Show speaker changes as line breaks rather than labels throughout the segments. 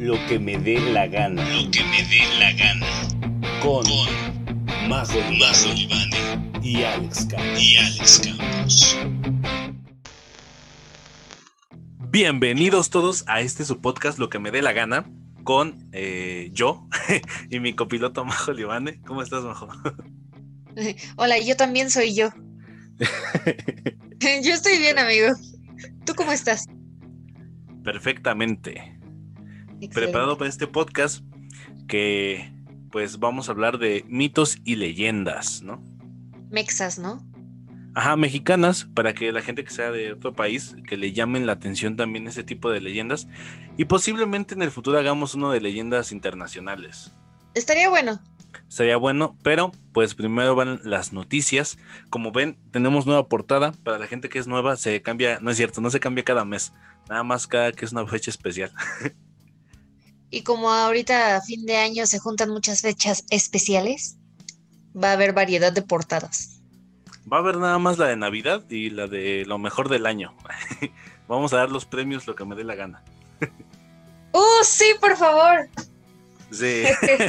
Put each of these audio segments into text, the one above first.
Lo que me dé la gana.
Lo que me dé la gana.
Con,
Con
Majo
Majo
Libane
Libane
y Alex Campos.
y Alex Campos.
Bienvenidos todos a este su podcast Lo que me dé la gana con eh, yo y mi copiloto Majo Libane. ¿Cómo estás, Majo?
Hola, yo también soy yo. yo estoy bien, amigo. ¿Tú cómo estás?
Perfectamente.
Excelente.
Preparado para este podcast que pues vamos a hablar de mitos y leyendas, ¿no?
Mexas, ¿no?
Ajá, mexicanas, para que la gente que sea de otro país, que le llamen la atención también ese tipo de leyendas. Y posiblemente en el futuro hagamos uno de leyendas internacionales.
Estaría bueno.
Sería bueno, pero pues primero van las noticias. Como ven, tenemos nueva portada. Para la gente que es nueva, se cambia, no es cierto, no se cambia cada mes. Nada más cada que es una fecha especial.
Y como ahorita a fin de año se juntan muchas fechas especiales, va a haber variedad de portadas.
Va a haber nada más la de Navidad y la de lo mejor del año. Vamos a dar los premios lo que me dé la gana.
¡Uh, sí, por favor!
Sí.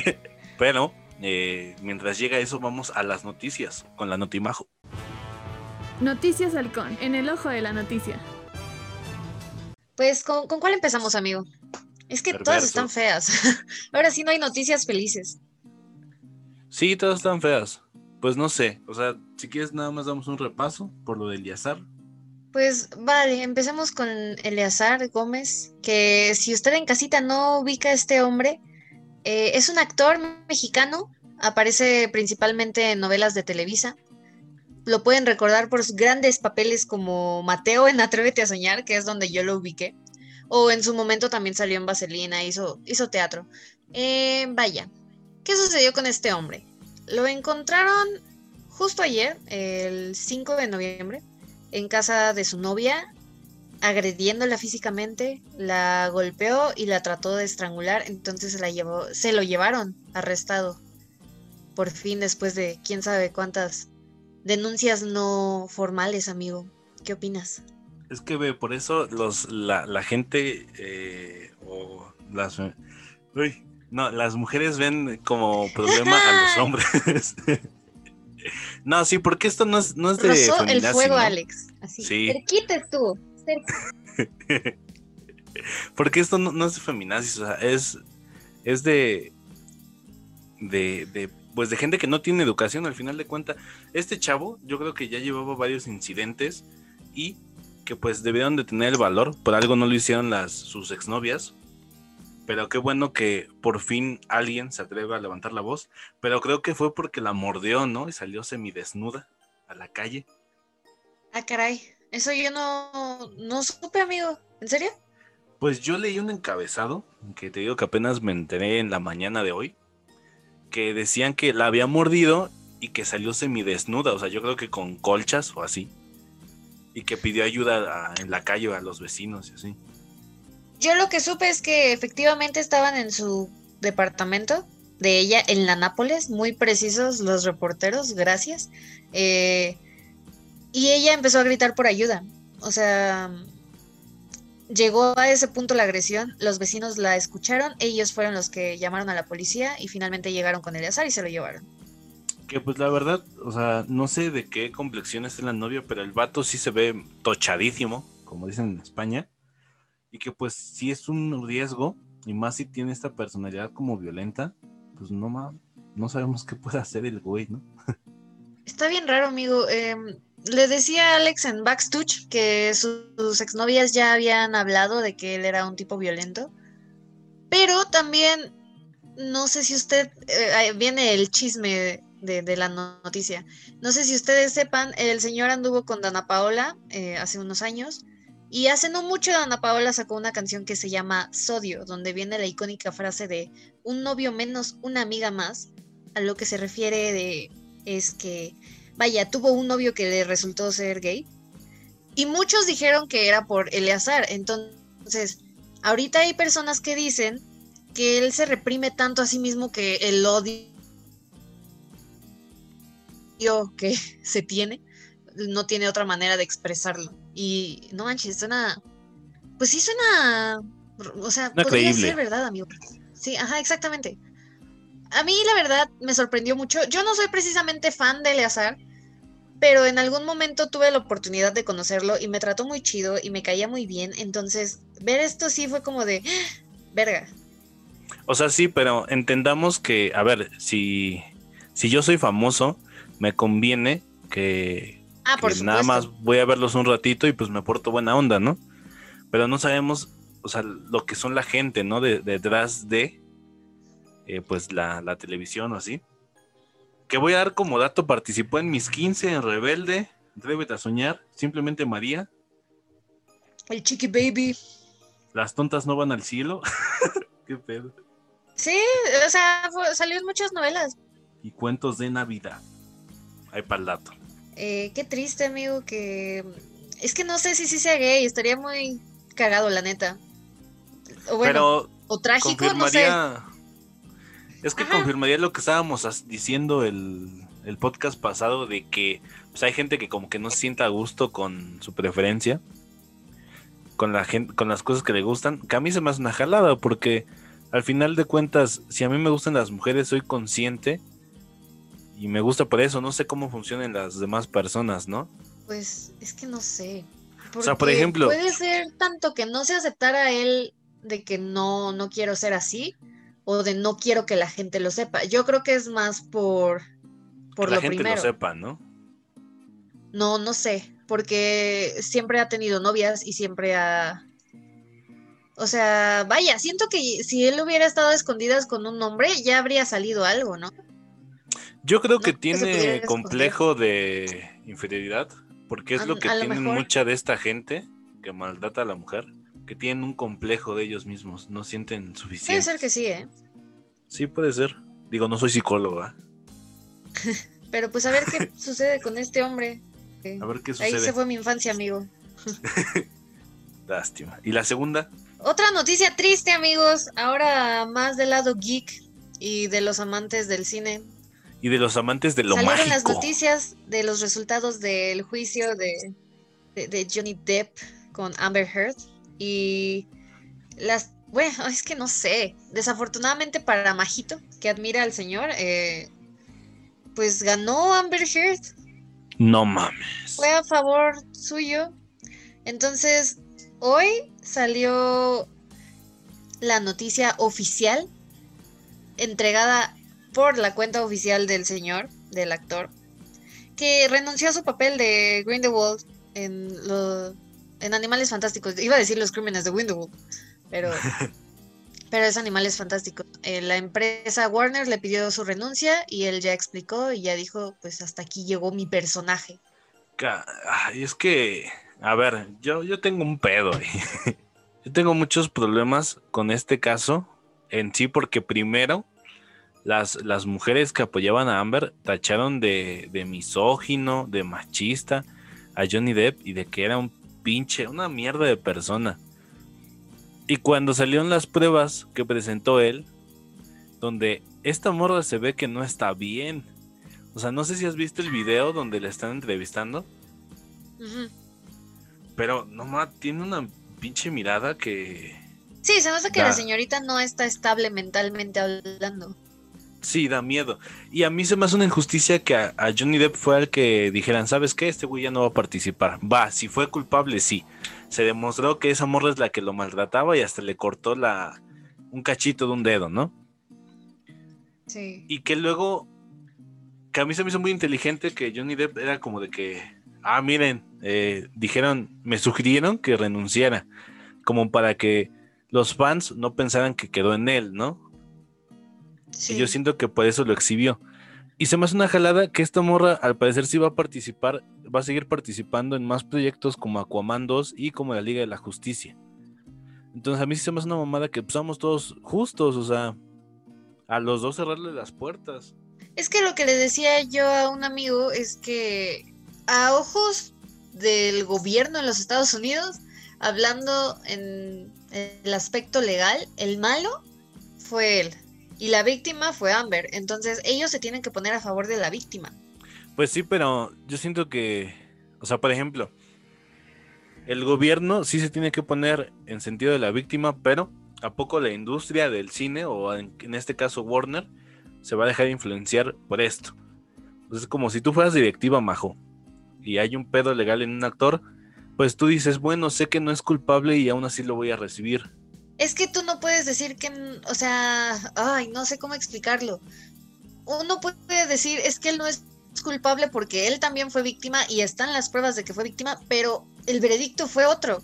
pero eh, mientras llega eso, vamos a las noticias con la Notimajo.
Noticias Halcón, en el ojo de la noticia.
Pues, ¿con, con cuál empezamos, amigo? Es que todas están feas. Ahora sí no hay noticias felices.
Sí, todas están feas. Pues no sé, o sea, si quieres nada más damos un repaso por lo del Yazar.
Pues vale, empecemos con Eleazar Gómez, que si usted en casita no ubica a este hombre, eh, es un actor mexicano, aparece principalmente en novelas de Televisa. Lo pueden recordar por sus grandes papeles como Mateo en Atrévete a Soñar, que es donde yo lo ubiqué. O en su momento también salió en Vaselina, hizo, hizo teatro. Eh, vaya, ¿qué sucedió con este hombre? Lo encontraron justo ayer, el 5 de noviembre, en casa de su novia, agrediéndola físicamente, la golpeó y la trató de estrangular, entonces se la llevó, se lo llevaron arrestado. Por fin, después de quién sabe cuántas denuncias no formales, amigo. ¿Qué opinas?
Es que ve, por eso los, la, la gente eh, o las uy, no, las mujeres ven como problema a los hombres. no, sí, porque esto no es, no es de
Rozó el fuego,
¿no?
Alex. Así.
Sí.
Cerquita cerca.
Porque esto no, no es de feminazis, o sea, es, es de, de, de, pues de gente que no tiene educación al final de cuentas. Este chavo, yo creo que ya llevaba varios incidentes y que pues debieron de tener el valor, por algo no lo hicieron las, sus exnovias. Pero qué bueno que por fin alguien se atreve a levantar la voz. Pero creo que fue porque la mordió, ¿no? Y salió semidesnuda a la calle.
Ah, caray. Eso yo no, no supe, amigo. ¿En serio?
Pues yo leí un encabezado, que te digo que apenas me enteré en la mañana de hoy, que decían que la había mordido y que salió semidesnuda, o sea, yo creo que con colchas o así, y que pidió ayuda en la calle a los vecinos y así.
Yo lo que supe es que efectivamente estaban en su departamento de ella en la Nápoles, muy precisos los reporteros, gracias. Eh, y ella empezó a gritar por ayuda. O sea, llegó a ese punto la agresión, los vecinos la escucharon, ellos fueron los que llamaron a la policía y finalmente llegaron con Eleazar y se lo llevaron.
Que pues la verdad, o sea, no sé de qué complexión está la novia, pero el vato sí se ve tochadísimo, como dicen en España, y que pues sí es un riesgo, y más si tiene esta personalidad como violenta, pues no ma- no sabemos qué puede hacer el güey, ¿no?
Está bien raro, amigo. Em, le decía a Alex en Backstooch que su- sus exnovias ya habían hablado de que él era un tipo violento. Pero también, no sé si usted, eh, viene el chisme de, la no- noticia. No sé si ustedes sepan, el señor anduvo con Dana Paola eh, hace unos años. Y hace no mucho Dana Paola sacó una canción que se llama Sodio, donde viene la icónica frase de un novio menos, una amiga más, a lo que se refiere de es que, vaya, tuvo un novio que le resultó ser gay. Y muchos dijeron que era por Eleazar. Entonces, ahorita hay personas que dicen que él se reprime tanto a sí mismo que el odio que se tiene no tiene otra manera de expresarlo. Y no manches, suena. Pues sí suena O sea,
No
podría
creíble.
ser verdad, amigo. Sí, ajá, exactamente. A mí, la verdad, me sorprendió mucho. Yo no soy precisamente fan de Eleazar, pero en algún momento tuve la oportunidad de conocerlo y me trató muy chido y me caía muy bien. Entonces, ver esto sí fue como de, ¡Ah! verga.
O sea, sí, pero entendamos que, a ver, si, si yo soy famoso, me conviene que,
Ah,
que nada más voy a verlos un ratito y pues me porto buena onda, ¿no? Pero no sabemos, o sea, lo que son la gente, ¿no? De- detrás de, eh, pues, la, la televisión o así. Que voy a dar como dato, participó en mis 15 en Rebelde, Atrévete a soñar, simplemente María,
El Chiqui Baby.
Las tontas no van al cielo. Qué pedo.
Sí, o sea, fue- salió en muchas novelas.
Y cuentos de Navidad. Ahí para el dato.
Eh, qué triste, amigo, que... Es que no sé si sí sea gay, estaría muy cagado, la neta. O bueno,
Pero
o trágico, no sé.
Es que
Ajá.
confirmaría lo que estábamos diciendo el, el podcast pasado de que pues, hay gente que como que no se sienta a gusto con su preferencia. Con la gente, con las cosas que le gustan. Que a mí se me hace una jalada. Porque al final de cuentas, si a mí me gustan las mujeres, soy consciente. Y me gusta por eso. No sé cómo funcionan las demás personas, ¿no?
Pues es que no sé.
O sea, por
Porque
ejemplo-
Puede ser tanto que no se aceptara él de que no, no quiero ser así, o de no quiero que la gente lo sepa. Yo creo que es más por, por
que la
lo
gente
primero.
lo sepa, ¿no?
No, no sé, porque siempre ha tenido novias y siempre ha... O sea, vaya, siento que si él hubiera estado a escondidas con un hombre, ya habría salido algo, ¿no?
Yo creo que tiene complejo de inferioridad, porque es
A-
lo que
lo mejor.
mucha de esta gente que maltrata a la mujer, que tienen un complejo de ellos mismos, no sienten
Puede
suficiente.
ser que sí, ¿eh?
Sí, puede ser. Digo, no soy psicóloga.
Pero pues a ver qué sucede con este hombre.
A ver qué
Ahí
sucede.
se fue mi infancia, amigo.
Lástima. ¿Y la segunda?
Otra noticia triste, amigos. Ahora más del lado geek y de los amantes del cine.
Y de los amantes de lo
Salieron
mágico.
las noticias de los resultados del juicio de, de- de Johnny Depp con Amber Heard. Y las. Bueno, es que no sé. Desafortunadamente para Majito, que admira al señor, eh, pues ganó Amber Heard.
No mames.
fue a favor suyo. Entonces, hoy salió la noticia oficial entregada por la cuenta oficial del señor, del actor, que renunció a su papel de Grindelwald en, lo- en Animales Fantásticos. Iba a decir los crímenes de Grindelwald, pero, pero es Animales Fantásticos. Eh, la empresa Warner le pidió su renuncia y él ya explicó y ya dijo, pues hasta aquí llegó mi personaje.
Ay, es que, a ver, yo, yo tengo un pedo. ahí. yo tengo muchos problemas con este caso en sí, porque primero, las, las mujeres que apoyaban a Amber tacharon de, de misógino, de machista a Johnny Depp y de que era un pinche, una mierda de persona. Y cuando salieron las pruebas que presentó él, donde esta morra se ve que no está bien. O sea, no sé si has visto el video donde le están entrevistando. Pero nomás tiene una pinche mirada que
Sí, se nota que la señorita no está estable mentalmente hablando.
Sí da miedo. Y a mí se me hace una injusticia que a, a Johnny Depp fue el que dijeran, ¿sabes qué? Este güey ya no va a participar. Va, si fue culpable, sí. Se demostró que esa morra es la que lo maltrataba y hasta le cortó la un cachito de un dedo, ¿no?
Sí.
Y que luego, que a mí se me hizo muy inteligente que Johnny Depp era como de que, ah, miren, eh, dijeron, me sugirieron que renunciara, como para que los fans no pensaran que quedó en él, ¿no?
Sí.
Y yo siento que por eso lo exhibió. Y se me hace una jalada que esta morra, al parecer, sí va a participar, va a seguir participando en más proyectos como Aquaman 2 y como la Liga de la Justicia. Entonces a mí sí se me hace una mamada que pues, somos todos justos, o sea, a los dos cerrarle las puertas.
Es que lo que le decía yo a un amigo es que a ojos del gobierno en los Estados Unidos, hablando en el aspecto legal, el malo fue él y la víctima fue Amber. Entonces ellos se tienen que poner a favor de la víctima.
Pues sí, pero yo siento que, o sea, por ejemplo, el gobierno sí se tiene que poner en sentido de la víctima, pero ¿a poco la industria del cine, o en, este caso Warner, se va a dejar influenciar por esto? Pues es como si tú fueras directiva, Majo, y hay un pedo legal en un actor, pues tú dices, bueno, sé que no es culpable y aún así lo voy a recibir.
Es que tú no puedes decir que, o sea, ay, no sé cómo explicarlo. Uno puede decir, es que él no es culpable porque él también fue víctima y están las pruebas de que fue víctima, pero el veredicto fue otro.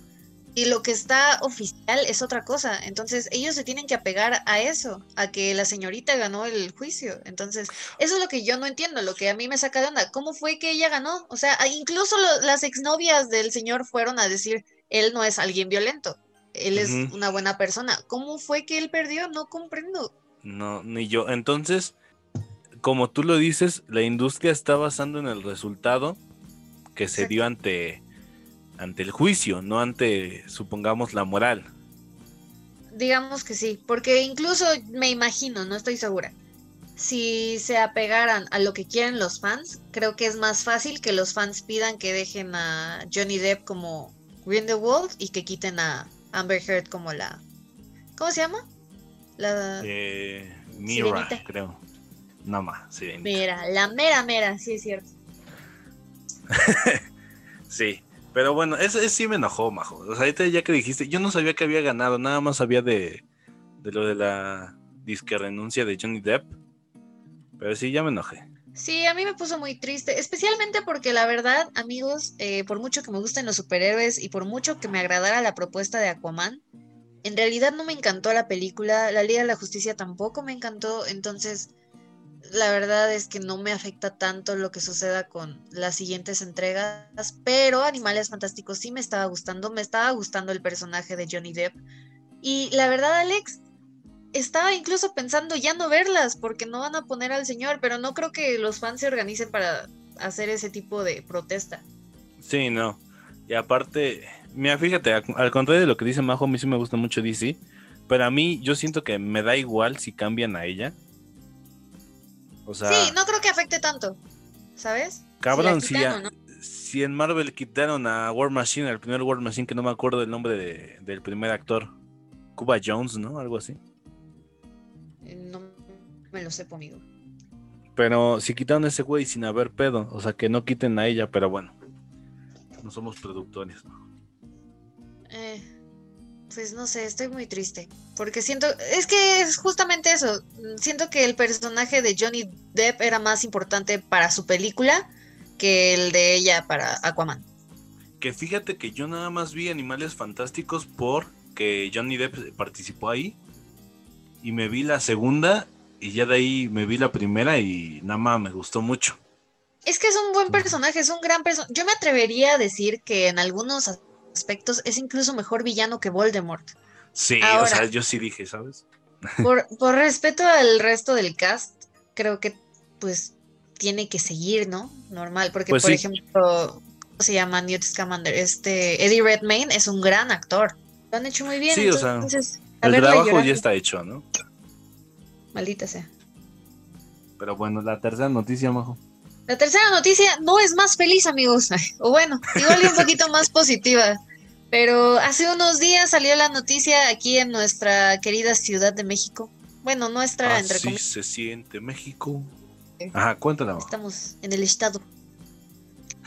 Y lo que está oficial es otra cosa. Entonces, ellos se tienen que apegar a eso, a que la señorita ganó el juicio. Entonces, eso es lo que yo no entiendo, lo que a mí me saca de onda. ¿Cómo fue que ella ganó? O sea, incluso lo, las exnovias del señor fueron a decir, él no es alguien violento, él es una buena persona. ¿Cómo fue que él perdió? No comprendo.
No, ni yo. Entonces, como tú lo dices, la industria está basando en el resultado que se dio ante, ante el juicio, no ante, supongamos, la moral.
Digamos que sí, porque incluso me imagino, no estoy segura. Si se apegaran a lo que quieren los fans, creo que es más fácil que los fans pidan que dejen a Johnny Depp como Grindelwald y que quiten a Amber Heard como la... ¿Cómo se llama? La...
Eh, Mira,
Sirenita.
creo. No más, Sirenita.
Mera, la mera mera, sí es cierto.
Sí, pero bueno, eso sí me enojó, Majo. O sea, ahorita ya que dijiste, yo no sabía que había ganado, nada más sabía de, de lo de la disque renuncia de Johnny Depp. Pero sí, ya me enojé.
Sí, a mí me puso muy triste, especialmente porque la verdad, amigos, eh, por mucho que me gusten los superhéroes y por mucho que me agradara la propuesta de Aquaman, en realidad no me encantó la película, la Liga de la Justicia tampoco me encantó, entonces la verdad es que no me afecta tanto lo que suceda con las siguientes entregas, pero Animales Fantásticos sí me estaba gustando, me estaba gustando el personaje de Johnny Depp. Y la verdad, Alex, estaba incluso pensando ya no verlas porque no van a poner al señor, pero no creo que los fans se organicen para hacer ese tipo de protesta.
Sí, no. Y aparte, mira, fíjate, al contrario de lo que dice Majo, a mí sí me gusta mucho DC. Pero a mí, yo siento que me da igual si cambian a ella. O sea,
sí, no creo que afecte tanto, ¿sabes?
cabrón, si, a-
no.
si en Marvel quitaron a War Machine, al primer War Machine, que no me acuerdo del nombre de- del primer actor, Cuba Jones, ¿no? Algo así.
Me lo sé, amigo.
Pero si quitaron a ese güey sin haber pedo, o sea, que no quiten a ella, pero bueno. No somos productores, ¿no?
Eh, pues no sé, estoy muy triste. Porque siento, es que es justamente eso. Siento que el personaje de Johnny Depp era más importante para su película que el de ella para Aquaman.
Que fíjate que yo nada más vi Animales Fantásticos porque Johnny Depp participó ahí. Y me vi la segunda y ya de ahí me vi la primera y nada más me gustó mucho.
Es que es un buen personaje, es un gran personaje. Yo me atrevería a decir que en algunos aspectos es incluso mejor villano que Voldemort.
Sí,
Ahora.
o sea, yo sí dije, ¿sabes?
Por, por respeto al resto del cast, creo que pues tiene que seguir, ¿no? Normal, porque
Pues
por
sí.
ejemplo, ¿cómo se llama Newt Scamander? Este Eddie Redmayne es un gran actor. Lo han hecho muy bien.
Sí, o sea, El trabajo ya está hecho, ¿no?
Maldita sea.
Pero bueno, la tercera noticia, Majo.
La tercera noticia no es más feliz, amigos. O bueno, igual y un poquito más positiva. Pero hace unos días salió la noticia aquí en nuestra querida Ciudad de México. Bueno, nuestra, entre
Así
comillas.
se siente México. Ajá, cuéntala.
Estamos en el estado.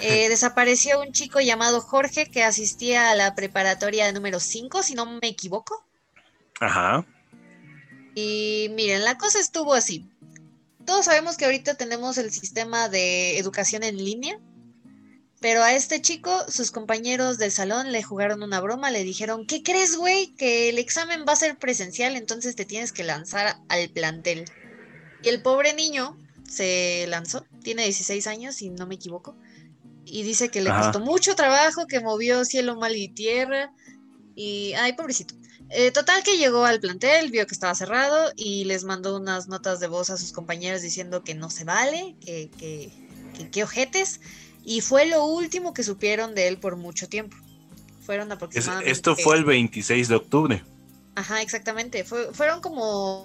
Eh, desapareció un chico llamado Jorge que asistía a la preparatoria número 5, si no me equivoco.
Ajá.
Y miren, la cosa estuvo así. Todos sabemos que ahorita tenemos el sistema de educación en línea, pero a este chico, sus compañeros del salón le jugaron una broma, le dijeron, ¿qué crees, güey? Que el examen va a ser presencial, entonces te tienes que lanzar al plantel. Y el pobre niño se lanzó, tiene 16 años, si no me equivoco, y dice que le
Ajá.
costó mucho trabajo, que movió cielo, mal y tierra, y, ay, pobrecito. Eh, total que llegó al plantel, vio que estaba cerrado y les mandó unas notas de voz a sus compañeros diciendo que no se vale, que, que, que, que ojetes. Y fue lo último que supieron de él por mucho tiempo. Fueron
Es-
aproximadamente.
esto fue el 26 de octubre.
Ajá, exactamente. Fue- fueron como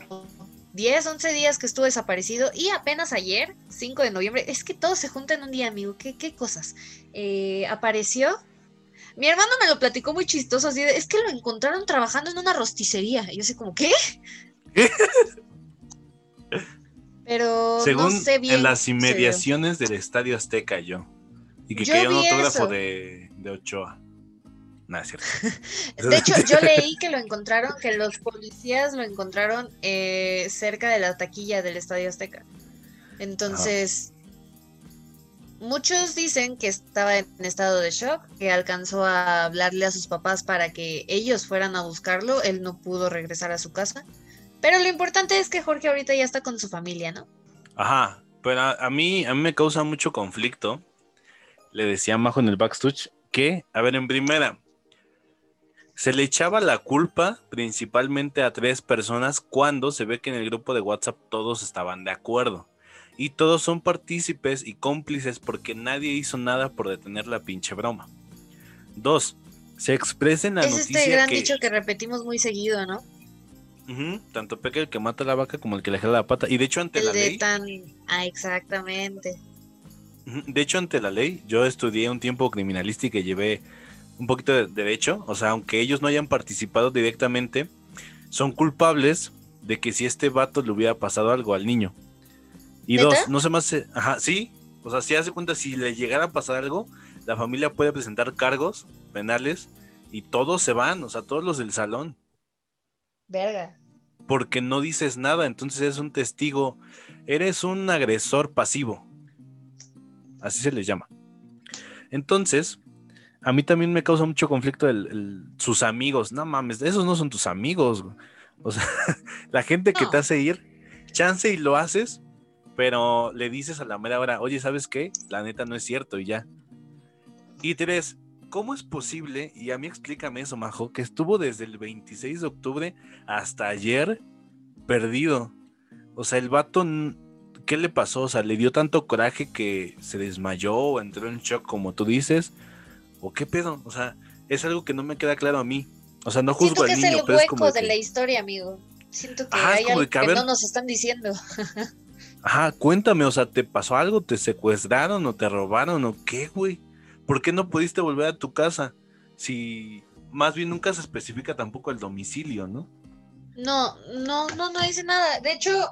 10, 11 días que estuvo desaparecido y apenas ayer, 5 de noviembre, es que todo se junta en un día, amigo. ¿Qué, qué cosas? Eh, apareció. Mi hermano me lo platicó muy chistoso, así de, es que lo encontraron trabajando en una rosticería. Y yo sé como, ¿qué?
¿Qué?
Pero
Según
no sé bien.
en las inmediaciones del Estadio Azteca yo. Y que quería un autógrafo de, de Ochoa. Nada, es cierto.
De hecho, yo leí que lo encontraron, que los policías lo encontraron eh, cerca de la taquilla del Estadio Azteca. Entonces, muchos dicen que estaba en estado de shock, que alcanzó a hablarle a sus papás para que ellos fueran a buscarlo. Él no pudo regresar a su casa. Pero lo importante es que Jorge ahorita ya está con su familia, ¿no?
Ajá, pero a, mí, a mí me causa mucho conflicto. Le decía Majo en el backstage que, a ver, en primera, se le echaba la culpa principalmente a tres personas cuando se ve que en el grupo de WhatsApp todos estaban de acuerdo. Y todos son partícipes y cómplices porque nadie hizo nada por detener la pinche broma. Dos, se expresa en la
es
noticia
este gran
que...
dicho que repetimos muy seguido, ¿no?
Tanto peca el que mata la vaca como el que le jala la pata. Y de hecho ante
El
la
de
ley...
tan... Ah, exactamente.
De hecho, ante la ley, yo estudié un tiempo criminalística y llevé un poquito de derecho. O sea, aunque ellos no hayan participado directamente, son culpables de que si este vato le hubiera pasado algo al niño. Y
¿Neta?
dos, no se más. Ajá, sí. O sea, si hace cuenta, si le llegara a pasar algo, la familia puede presentar cargos penales y todos se van, o sea, todos los del salón,
Verga.
porque no dices nada, entonces es un testigo, eres un agresor pasivo. Así se les llama. Entonces, a mí también me causa mucho conflicto el, el- sus amigos. No mames, esos no son tus amigos. O sea, la gente que
No.
te hace ir, chance y lo haces, pero le dices a la mera hora, oye, ¿sabes qué? La neta no es cierto y ya. Y tres, ¿cómo es posible? Y a mí explícame eso, Majo, que estuvo desde el 26 de octubre hasta ayer perdido. O sea, el vato, ¿qué le pasó? O sea, ¿le dio tanto coraje que se desmayó o entró en shock, como tú dices? ¿O qué pedo? O sea, es algo que no me queda claro a mí. O sea, no
Siento
juzgo
que
al
es
niño,
el
pero es
hueco
como
de
que-
la historia, amigo. Siento que
Ajá, es
hay algo
que,
que
ver-
no nos están diciendo.
Ajá, cuéntame, o sea, ¿te pasó algo? ¿Te secuestraron o te robaron o qué, güey? ¿Por qué no pudiste volver a tu casa? Si más bien nunca se especifica tampoco el domicilio, ¿no?
No, no, no, no dice nada. De hecho,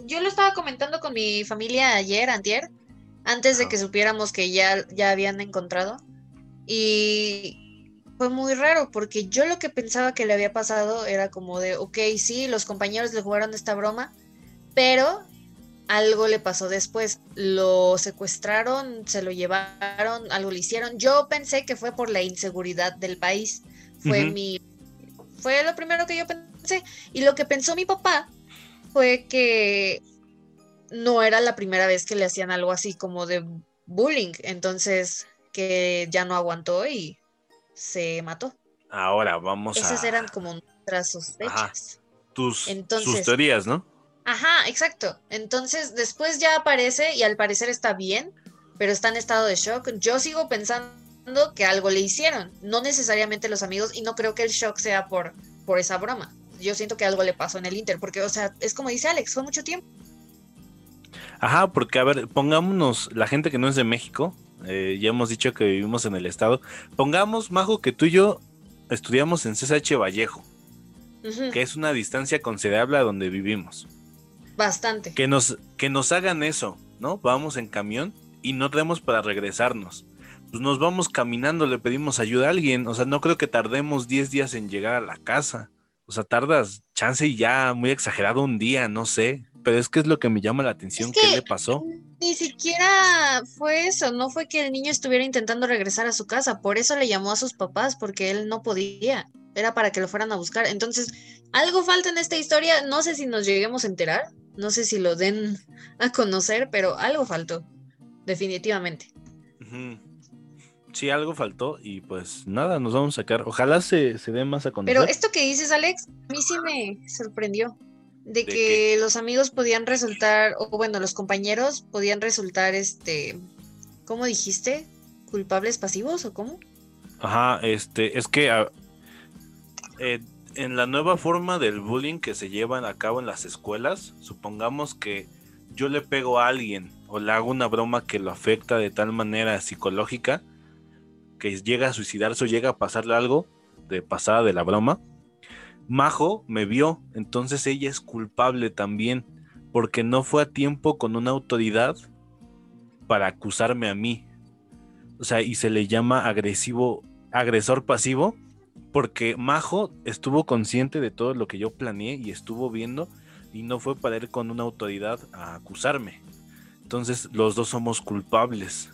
yo lo estaba comentando con mi familia ayer, antier, antes de que supiéramos que ya, ya habían encontrado. Y fue muy raro porque yo lo que pensaba que le había pasado era como de, ok, sí, los compañeros le jugaron esta broma, pero algo le pasó después. Lo secuestraron, se lo llevaron, algo le hicieron. Yo pensé que fue por la inseguridad del país. Fue mi fue lo primero que yo pensé. Y lo que pensó mi papá fue que no era la primera vez que le hacían algo así como de bullying. Entonces, que ya no aguantó y se mató.
Ahora vamos
Esas
a
eran como nuestras sospechas.
tus, sus
entonces-
teorías, ¿no?
Ajá, exacto. Entonces, después ya aparece y al parecer está bien, pero está en estado de shock. Yo sigo pensando que algo le hicieron, no necesariamente los amigos, y no creo que el shock sea por, por esa broma. Yo siento que algo le pasó en el Inter, porque, o sea, es como dice Alex, fue mucho tiempo.
Ajá, porque a ver, pongámonos, la gente que no es de México, eh, ya hemos dicho que vivimos en el estado, pongamos, Majo, que tú y yo estudiamos en CSH Vallejo, que es una distancia considerable a donde vivimos.
Bastante.
Que nos, que nos hagan eso, ¿no? Vamos en camión y no tenemos para regresarnos. Pues nos vamos caminando, le pedimos ayuda a alguien. O sea, no creo que tardemos 10 días en llegar a la casa. O sea, tardas chance y ya muy exagerado un día, no sé. Pero es que es lo que me llama la atención.
Es
¿Qué le pasó?
Ni siquiera fue eso, no fue que el niño estuviera intentando regresar a su casa, por eso le llamó a sus papás, porque él no podía, era para que lo fueran a buscar. Entonces, algo falta en esta historia, no sé si nos lleguemos a enterar, no sé si lo den a conocer, pero algo faltó, definitivamente.
Sí, algo faltó y pues nada, nos vamos a sacar. Ojalá se, se dé más a conocer.
Pero esto que dices, Alex, a mí sí me sorprendió, de,
¿De
que
qué?
los amigos podían resultar, o bueno, los compañeros podían resultar, este, ¿cómo dijiste? ¿Culpables pasivos o cómo?
Ajá, este, es que ah, eh, en la nueva forma del bullying que se llevan a cabo en las escuelas, supongamos que yo le pego a alguien o le hago una broma que lo afecta de tal manera psicológica, que llega a suicidarse o llega a pasarle algo de pasada de la broma, Majo me vio, entonces ella es culpable también, porque no fue a tiempo con una autoridad para acusarme a mí. O sea, y se le llama agresivo, agresor pasivo, porque Majo estuvo consciente de todo lo que yo planeé y estuvo viendo, y no fue para ir con una autoridad a acusarme. Entonces los dos somos culpables.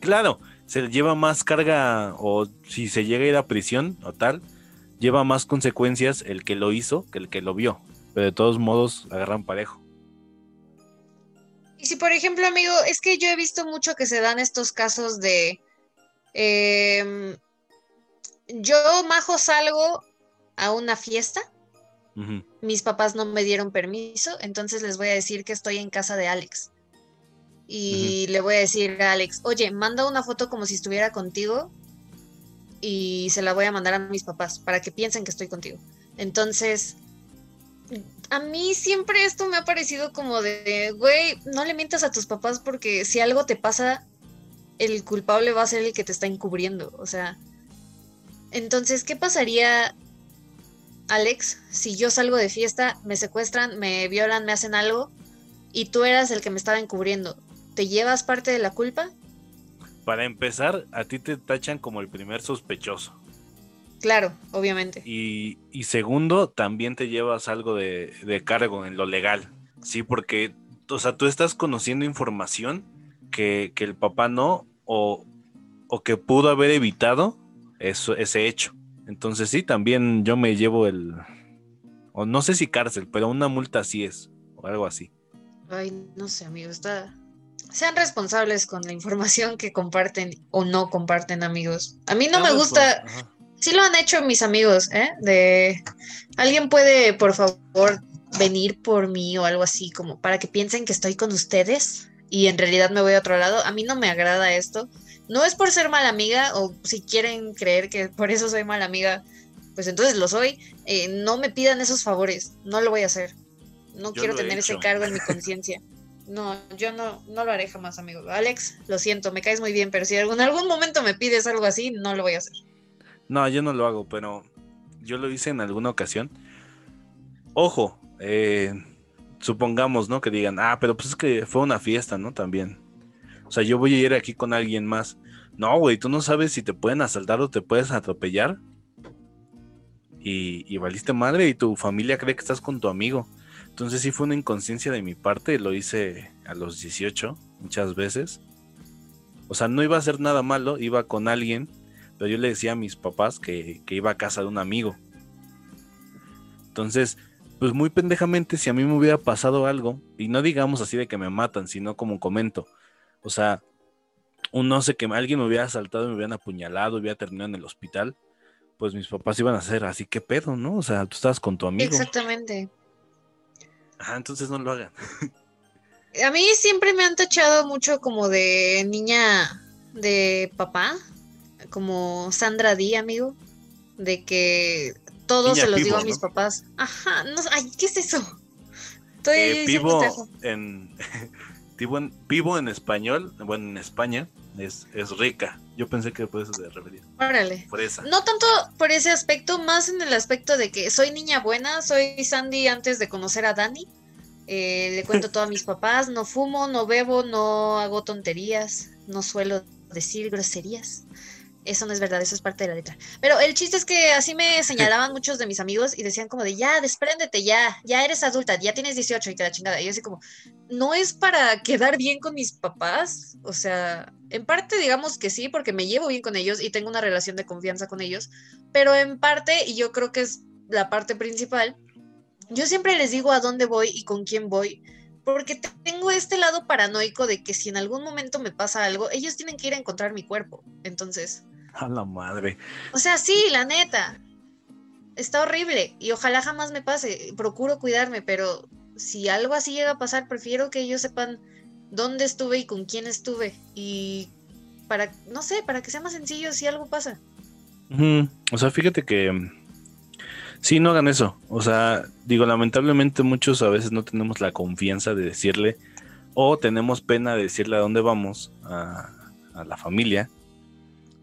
Claro, se lleva más carga o si se llega a ir a prisión o tal, lleva más consecuencias el que lo hizo que el que lo vio. Pero de todos modos agarran parejo.
Y si, por ejemplo, amigo, es que yo he visto mucho que se dan estos casos de. em, yo, Majo, salgo a una fiesta. Mis papás no me dieron permiso, entonces les voy a decir que estoy en casa de Alex. Y le voy a decir a Alex, oye, manda una foto como si estuviera contigo y se la voy a mandar a mis papás para que piensen que estoy contigo. Entonces, a mí siempre esto me ha parecido como de, güey, no le mientas a tus papás porque si algo te pasa, el culpable va a ser el que te está encubriendo. O sea, entonces, ¿qué pasaría, Alex, si yo salgo de fiesta, me secuestran, me violan, me hacen algo y tú eras el que me estaba encubriendo? ¿Te llevas parte de la culpa?
Para empezar, a ti te tachan como el primer sospechoso.
Claro, obviamente.
Y, y segundo, también te llevas algo de, de cargo en lo legal. Sí, porque, o sea, tú estás conociendo información que, que el papá no, o, o que pudo haber evitado eso, ese hecho. Entonces sí, también yo me llevo el, o no sé si cárcel, pero una multa sí es, o algo así.
Ay, no sé, amigo, está... Sean responsables con la información que comparten o no comparten, amigos. A mí no me
pues,
gusta...
ajá.
Sí lo han hecho mis amigos, ¿eh? De... ¿Alguien puede, por favor, venir por mí o algo así, como para que piensen que estoy con ustedes y en realidad me voy a otro lado? A mí no me agrada esto. No es por ser mala amiga o si quieren creer que por eso soy mala amiga, pues entonces lo soy. Eh, no me pidan esos favores, no lo voy a hacer. No
Yo
quiero tener ese cargo en mi conciencia. No, yo no, no lo haré jamás, amigo. Alex, lo siento, me caes muy bien, pero si en algún momento me pides algo así, no lo voy a hacer.
No, yo no lo hago, pero yo lo hice en alguna ocasión. Ojo, eh, supongamos, ¿no? Que digan, ah, pero pues es que fue una fiesta, ¿no? También. O sea, yo voy a ir aquí con alguien más. No, güey, tú no sabes si te pueden asaltar o te puedes atropellar. Y, valiste madre y tu familia cree que estás con tu amigo. Entonces sí fue una inconsciencia de mi parte, lo hice a los 18 muchas veces. O sea, no iba a hacer nada malo, iba con alguien, pero yo le decía a mis papás que, que iba a casa de un amigo. Entonces, pues muy pendejamente, si a mí me hubiera pasado algo, y no digamos así de que me matan, sino como comento, o sea, un no sé que alguien me hubiera asaltado, me hubieran apuñalado, hubiera terminado en el hospital, pues mis papás iban a hacer así, ¿qué pedo, no? O sea, tú estabas con tu amigo.
Exactamente.
Ajá, entonces no lo hagan.
A mí siempre me han tachado mucho como de niña de papá, como Sandra D, amigo, de que todo
Niña
se los
pivo,
digo a
¿no?
mis papás. Ajá, no, ay, ¿qué es eso? Estoy
Eh, pivo en, pivo en español, bueno, en España, es, es rica. Yo pensé que por eso se refería.
Órale. No tanto por ese aspecto, más en el aspecto de que soy niña buena, soy Sandy antes de conocer a Dani. Eh, le cuento todo a mis papás, no fumo, no bebo, no hago tonterías, no suelo decir groserías. Eso no es verdad, eso es parte de la letra. Pero el chiste es que así me señalaban muchos de mis amigos y decían como de, ya, despréndete, ya, ya eres adulta, ya tienes 18 y que la chingada. Y yo así como, no es para quedar bien con mis papás, o sea, en parte digamos que sí, porque me llevo bien con ellos y tengo una relación de confianza con ellos, pero en parte, y yo creo que es la parte principal, yo siempre les digo a dónde voy y con quién voy, porque te- tengo este lado paranoico de que si en algún momento me pasa algo, ellos tienen que ir a encontrar mi cuerpo. Entonces,
A la madre.
o sea, sí, la neta, está horrible y ojalá jamás me pase, procuro cuidarme, pero si algo así llega a pasar, prefiero que ellos sepan dónde estuve y con quién estuve y para, no sé, para que sea más sencillo si algo pasa.
O sea, fíjate que mm, sí, no hagan eso. O sea, digo, lamentablemente muchos a veces no tenemos la confianza de decirle o tenemos pena de decirle a dónde vamos a, a la familia.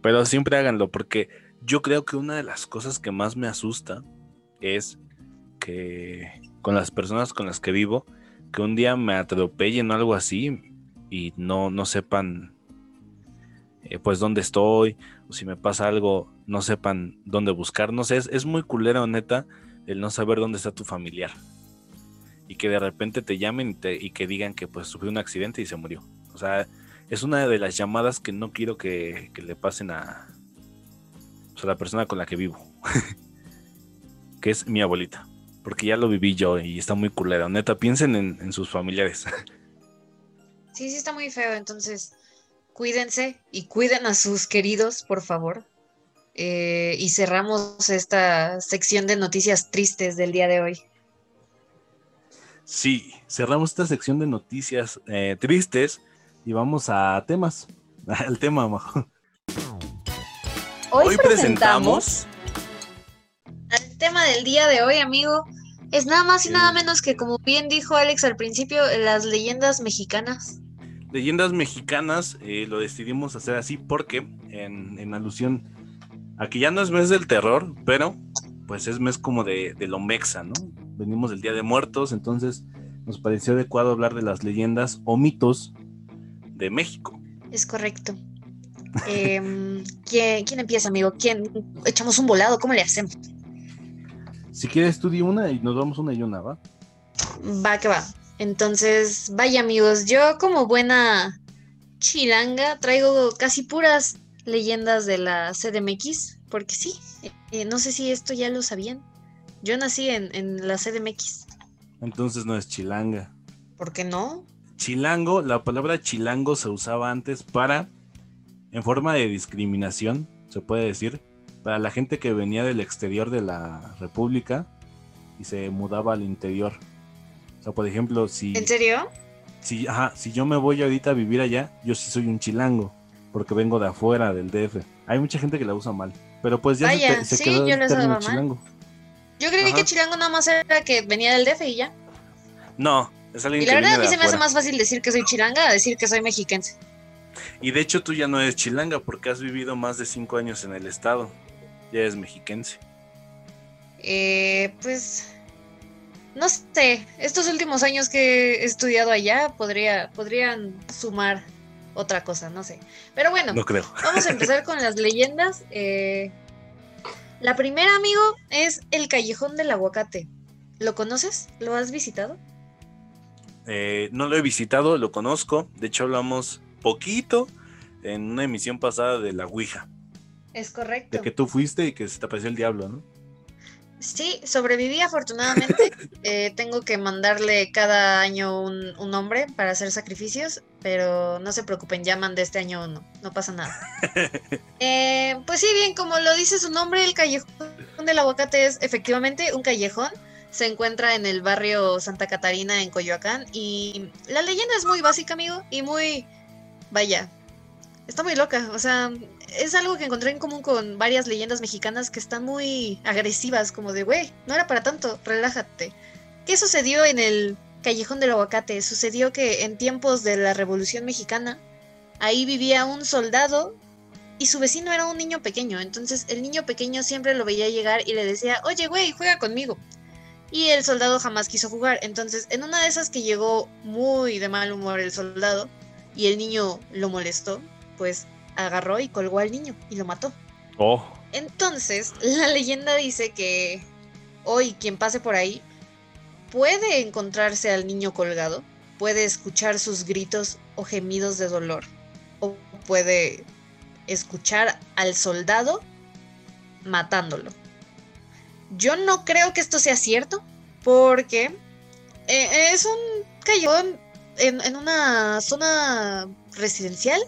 Pero siempre háganlo, porque yo creo que una de las cosas que más me asusta es que con las personas con las que vivo, que un día me atropellen o algo así y no, no sepan eh, pues dónde estoy, o si me pasa algo, no sepan dónde buscar. No sé, es, es muy culero, neta, el no saber dónde está tu familiar. Y que de repente te llamen y, te- y que digan que pues sufrió un accidente y se murió. O sea, es una de las llamadas que no quiero que, que le pasen a, pues, a la persona con la que vivo. que es mi abuelita. Porque ya lo viví yo y está muy culero. Neta, piensen en, en sus familiares.
Sí, sí está muy feo, entonces cuídense y cuiden a sus queridos, por favor. Eh, y cerramos esta sección de noticias tristes del día de hoy.
Sí, cerramos esta sección de noticias eh, tristes y vamos a temas. Al tema, Majo.
Hoy, presentamos al tema del día de hoy, amigo. Es nada más y nada menos que, como bien dijo Alex al principio, las leyendas mexicanas.
leyendas mexicanas eh, lo decidimos hacer así porque en, en alusión a que ya no es mes del terror, pero pues es mes como de, de lo mexa, ¿no? Venimos del Día de Muertos, entonces nos pareció adecuado hablar de las leyendas o mitos de México.
Es correcto. Em, ¿quién, quién empieza, amigo? ¿Quién? ¿Echamos un volado? ¿Cómo le hacemos?
Si quieres tú di una y nos vamos una y una, ¿va?
Va que va. Entonces, vaya amigos, yo como buena chilanga traigo casi puras leyendas de la CDMX, porque sí, eh, no sé si esto ya lo sabían. Yo nací en, en la CDMX,
Entonces no es chilanga.
¿por qué no?
Chilango, la palabra chilango se usaba antes para, en forma de discriminación, se puede decir, para la gente que venía del exterior de la República y se mudaba al interior. O sea, por ejemplo, si,
¿En serio?
si, ajá, si yo me voy ahorita a vivir allá, yo sí soy un chilango, porque vengo de afuera, del DF. Hay mucha gente que la usa mal, pero pues ya se
Vaya,
se,
sí,
quedó
yo
el término chilango.
Yo creí
Ajá.
que chilango nada más era que venía del DF y ya.
No, es alguien
Y
que
la verdad a mí se me hace más fácil decir que soy chilanga a decir que soy mexiquense.
Y de hecho tú ya no eres chilanga porque has vivido más de cinco años en el estado. Ya eres mexiquense.
Eh, pues no sé, estos últimos años que he estudiado allá podría, podrían sumar otra cosa, no sé. Pero bueno,
No creo.
vamos a empezar con las leyendas. Eh, la primera, amigo, es el Callejón del Aguacate. ¿Lo conoces? ¿Lo has visitado?
Eh, no lo he visitado, lo conozco. De hecho hablamos poquito en una emisión pasada de la Ouija.
Es correcto.
De que tú fuiste y que se te apareció el diablo, ¿no?
Sí, sobreviví afortunadamente. Eh, tengo que mandarle cada año un, un hombre para hacer sacrificios, pero no se preocupen, ya mandé este año uno, no pasa nada. Eh, pues sí, bien, como lo dice su nombre, el callejón del aguacate es efectivamente un callejón. Se encuentra en el barrio Santa Catarina en Coyoacán y la leyenda es muy básica, amigo, y muy, vaya, está muy loca. O sea, es algo que encontré en común con varias leyendas mexicanas que están muy agresivas, como de, güey, no era para tanto, relájate. ¿Qué sucedió en el Callejón del Aguacate? Sucedió que en tiempos de la Revolución Mexicana, ahí vivía un soldado y su vecino era un niño pequeño. Entonces el niño pequeño siempre lo veía llegar y le decía, oye, güey, juega conmigo. Y el soldado jamás quiso jugar. Entonces, en una de esas que llegó muy de mal humor el soldado y el niño lo molestó, pues agarró y colgó al niño y lo mató.
Oh,
Entonces, la leyenda dice que hoy quien pase por ahí puede encontrarse al niño colgado, puede escuchar sus gritos o gemidos de dolor, o puede escuchar al soldado matándolo. Yo no creo que esto sea cierto, porque eh, es un callejón en, en una zona residencial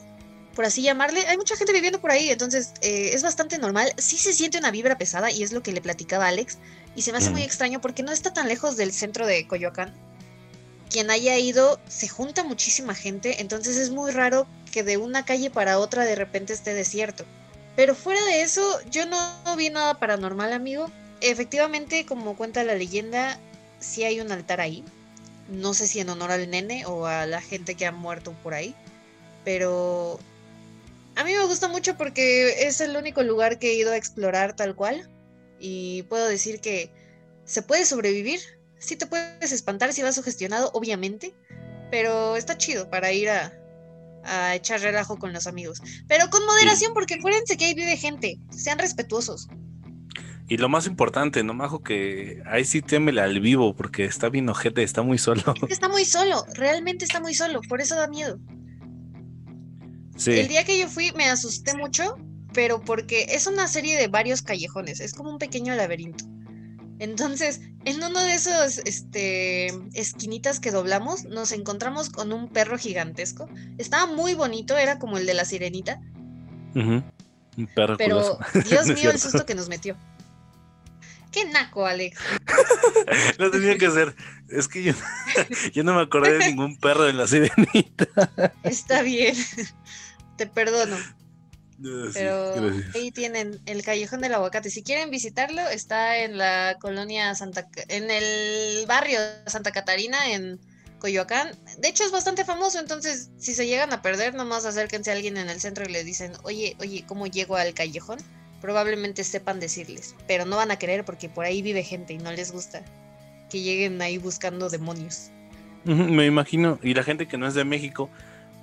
por así llamarle, hay mucha gente viviendo por ahí, entonces eh, es bastante normal. Sí se siente una vibra pesada y es lo que le platicaba a Alex. Y se me hace muy
Mm.
extraño porque no está tan lejos del centro de Coyoacán. Quien haya ido, se junta muchísima gente, entonces es muy raro que de una calle para otra de repente esté desierto. Pero fuera de eso, yo no vi nada paranormal, amigo. Efectivamente, como cuenta la leyenda, sí hay un altar ahí. No sé si en honor al nene o a la gente que ha muerto por ahí. Pero A mí me gusta mucho porque es el único lugar que he ido a explorar tal cual. Y puedo decir que se puede sobrevivir. Sí te puedes espantar si vas sugestionado, obviamente. Pero está chido para ir a, a echar relajo con los amigos. Pero con moderación, porque acuérdense que ahí vive gente. Sean respetuosos.
Y lo más importante, ¿no, Majo? Que ahí sí témele al vivo, porque está bien ojete, está muy solo.
Es que está muy solo, realmente está muy solo, por eso da miedo.
Sí.
El día que yo fui me asusté mucho, pero porque es una serie de varios callejones, es como un pequeño laberinto. Entonces, en uno de esos este, esquinitas que doblamos, nos encontramos con un perro gigantesco. Estaba muy bonito, era como el de la sirenita,
Ujú. Un perro
pero
culoso.
Dios mío, el susto que nos metió. Qué naco, Alex.
Lo tenía que hacer. Es que yo, yo no me acordé de ningún perro de la sirenita.
Está bien. Te perdono.
No, sí,
Pero ahí tienen el Callejón del Aguacate. Si quieren visitarlo, está en la colonia Santa, en el barrio Santa Catarina, en Coyoacán. De hecho, es bastante famoso, entonces si se llegan a perder, nomás acérquense a alguien en el centro y le dicen, oye, oye, ¿cómo llego al callejón? Probablemente sepan decirles, pero no van a querer porque por ahí vive gente y no les gusta que lleguen ahí buscando demonios.
Me imagino. Y la gente que no es de México,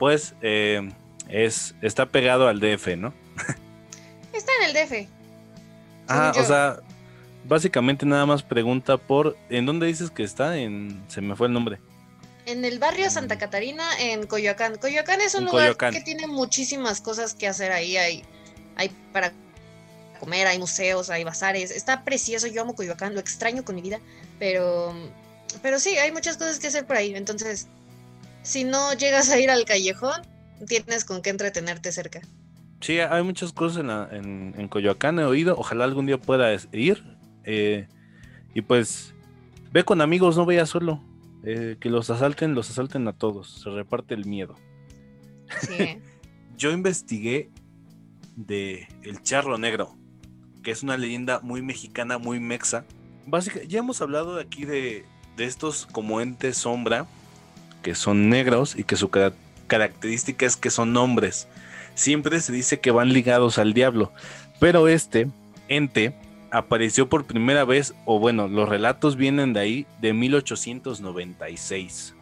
pues eh, es, está pegado al DF, ¿no?
Está en el DF.
Ah,
yo.
o sea, básicamente nada más pregunta por. ¿En dónde dices que está? En. Se me fue el nombre.
En el barrio Santa Catarina, en Coyoacán. Coyoacán es un
En
lugar
Coyoacán.
que tiene muchísimas cosas que hacer ahí. Hay, hay para comer, hay museos, hay bazares. Está precioso. Yo amo Coyoacán, lo extraño con mi vida. Pero, pero sí, hay muchas cosas que hacer por ahí. Entonces, si no llegas a ir al callejón, tienes con qué entretenerte cerca.
Sí, hay muchas cosas en, la- en, en Coyoacán, he oído. Ojalá algún día pueda es- ir. eh, y pues, ve con amigos, no vayas solo. Eh, que los asalten, los asalten a todos. Se reparte el miedo.
Sí.
Yo investigué de El Charro Negro, que es una leyenda muy mexicana, muy mexa. Básica, ya hemos hablado aquí de, de estos como entes sombra, que son negros y que su cara- característica es que son hombres. Siempre se dice que van ligados al diablo, pero este ente apareció por primera vez, o bueno, los relatos vienen de ahí, de 1896.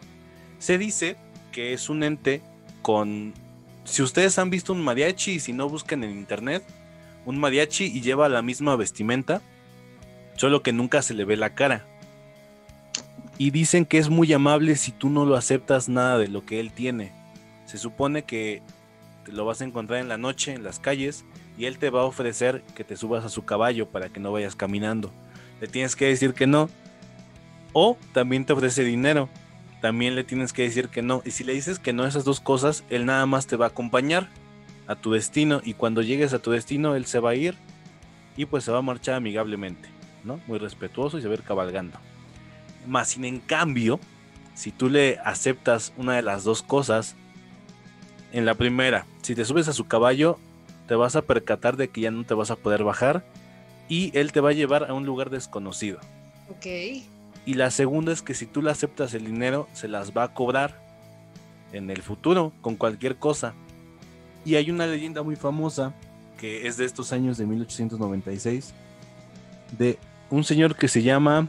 Se dice que es un ente con si ustedes han visto un mariachi y si no buscan en internet, un mariachi y lleva la misma vestimenta, solo que nunca se le ve la cara. Y dicen que es muy amable si tú no lo aceptas nada de lo que él tiene. Se supone que te lo vas a encontrar en la noche en las calles y él te va a ofrecer que te subas a su caballo para que no vayas caminando. Le tienes que decir que no. O también te ofrece dinero también le tienes que decir que no. Y si le dices que no esas dos cosas, él nada más te va a acompañar a tu destino. Y cuando llegues a tu destino, él se va a ir y pues se va a marchar amigablemente, ¿no? Muy respetuoso y se va a ir cabalgando. Más sin en cambio, si tú le aceptas una de las dos cosas, en la primera, si te subes a su caballo, te vas a percatar de que ya no te vas a poder bajar y él te va a llevar a un lugar desconocido.
ok.
Y la segunda es que si tú le aceptas el dinero, se las va a cobrar en el futuro con cualquier cosa. Y hay una leyenda muy famosa que es de estos años de 1896 de un señor que se llama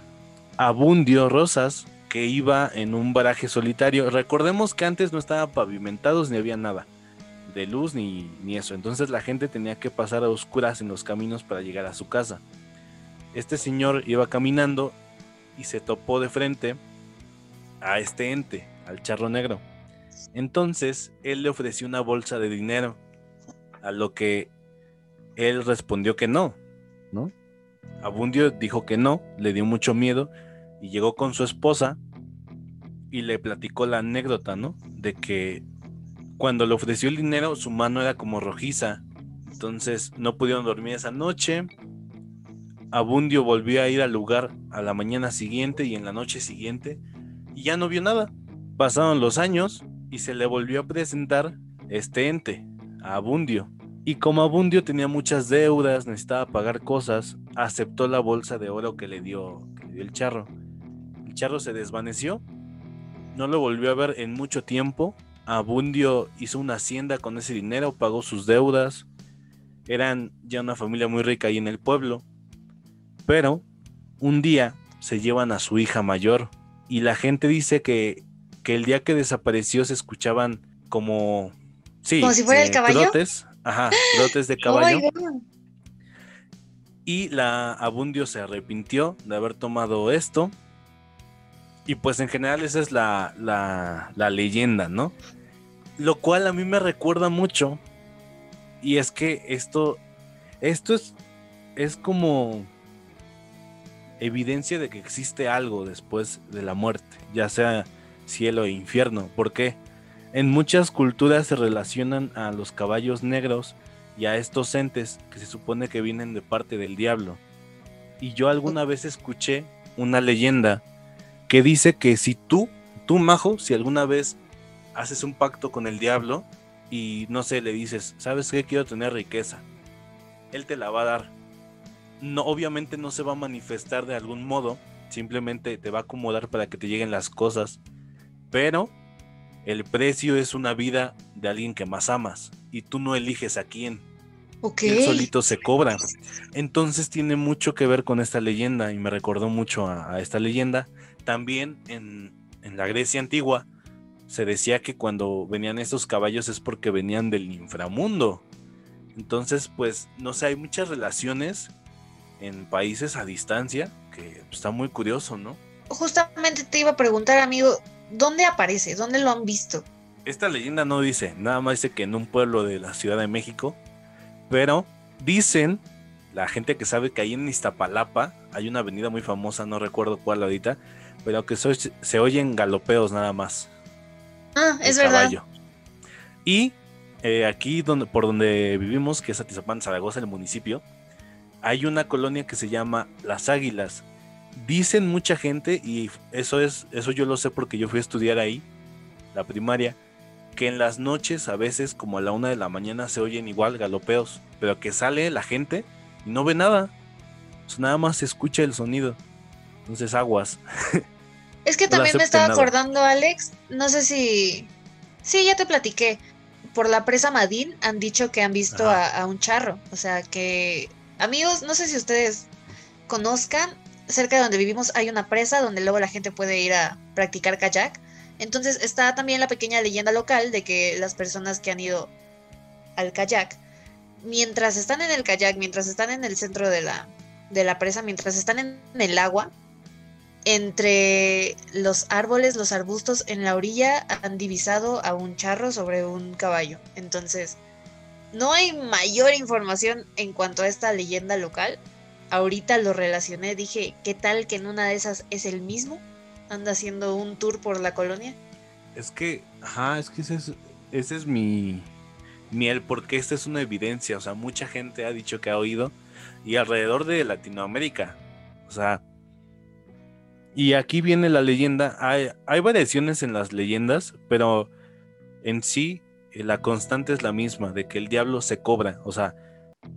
Abundio Rosas que iba en un baraje solitario. Recordemos que antes no estaba pavimentados ni había nada de luz ni, ni eso. Entonces la gente tenía que pasar a oscuras en los caminos para llegar a su casa. Este señor iba caminando y se topó de frente a este ente, al charro negro. Entonces él le ofreció una bolsa de dinero, a lo que él respondió que no, ¿no? Abundio dijo que no, le dio mucho miedo y llegó con su esposa y le platicó la anécdota, ¿no? De que cuando le ofreció el dinero su mano era como rojiza, entonces no pudieron dormir esa noche. Abundio volvió a ir al lugar a la mañana siguiente y en la noche siguiente y ya no vio nada. Pasaron los años y se le volvió a presentar este ente, a Abundio. Y como Abundio tenía muchas deudas, necesitaba pagar cosas, aceptó la bolsa de oro que le dio, el charro. El charro se desvaneció, no lo volvió a ver en mucho tiempo Abundio hizo una hacienda con ese dinero, pagó sus deudas. Eran ya una familia muy rica ahí en el pueblo. Pero un día se llevan a su hija mayor y la gente dice que, que el día que desapareció se escuchaban como... Sí,
¿Como si fuera el
eh,
caballo?
trotes, ajá, trotes de caballo. Y la Abundio se arrepintió de haber tomado esto. Y pues en general esa es la, la, la leyenda, ¿no? Lo cual a mí me recuerda mucho. Y es que esto, esto es, es como evidencia de que existe algo después de la muerte, ya sea cielo e infierno. Porque en muchas culturas se relacionan a los caballos negros y a estos entes que se supone que vienen de parte del diablo. Y yo alguna vez escuché una leyenda que dice que si tú, tú majo, si alguna vez haces un pacto con el diablo y no sé, le dices, ¿sabes qué? Quiero tener riqueza. Él te la va a dar. No, obviamente no se va a manifestar de algún modo, simplemente te va a acomodar para que te lleguen las cosas. Pero el precio es una vida de alguien que más amas y tú no eliges a quién.
Ok.
Él solito se cobra. Entonces tiene mucho que ver con esta leyenda y me recordó mucho a, a esta leyenda. También en, en la Grecia antigua se decía que cuando venían estos caballos es porque venían del inframundo. Entonces, pues, no sé, hay muchas relaciones en países a distancia que está muy curioso, ¿no?
Justamente te iba a preguntar, amigo, ¿dónde aparece? ¿Dónde lo han visto?
Esta leyenda no dice, nada más dice que en un pueblo de la Ciudad de México, pero dicen la gente que sabe que ahí en Iztapalapa hay una avenida muy famosa, no recuerdo cuál ahorita, pero que se, se oyen galopeos nada más.
Ah, es verdad.
caballo. Y eh, aquí donde, por donde vivimos, que es Atizapán, Zaragoza, el municipio, hay una colonia que se llama Las Águilas. Dicen mucha gente, y eso es, eso yo lo sé porque yo fui a estudiar ahí, la primaria, que en las noches a veces como a la una de la mañana se oyen igual galopeos, pero que sale la gente y no ve nada. Sea, nada más se escucha el sonido. Entonces aguas.
Es que
No
también me estaba
nada.
acordando, Alex, no sé si... Sí, ya te platiqué. Por la presa Madín han dicho que han visto a un charro. O sea que... Amigos, no sé si ustedes conozcan, cerca de donde vivimos hay una presa donde luego la gente puede ir a practicar kayak. Entonces está también la pequeña leyenda local de que las personas que han ido al kayak, mientras están en el kayak, mientras están en el centro de la, de la presa, mientras están en el agua, entre los árboles, los arbustos en la orilla han divisado a un charro sobre un caballo. Entonces, no hay mayor información en cuanto a esta leyenda local. Ahorita lo relacioné, dije, ¿qué tal que en una de esas es el mismo? Anda haciendo un tour por la colonia.
Es que, ajá, es que ese es, ese es mi, mi el porque esta es una evidencia. O sea, mucha gente ha dicho que ha oído y alrededor de Latinoamérica. O sea, y aquí viene la leyenda. Hay, hay variaciones en las leyendas, pero en sí eh, la constante es la misma, de que el diablo se cobra. O sea,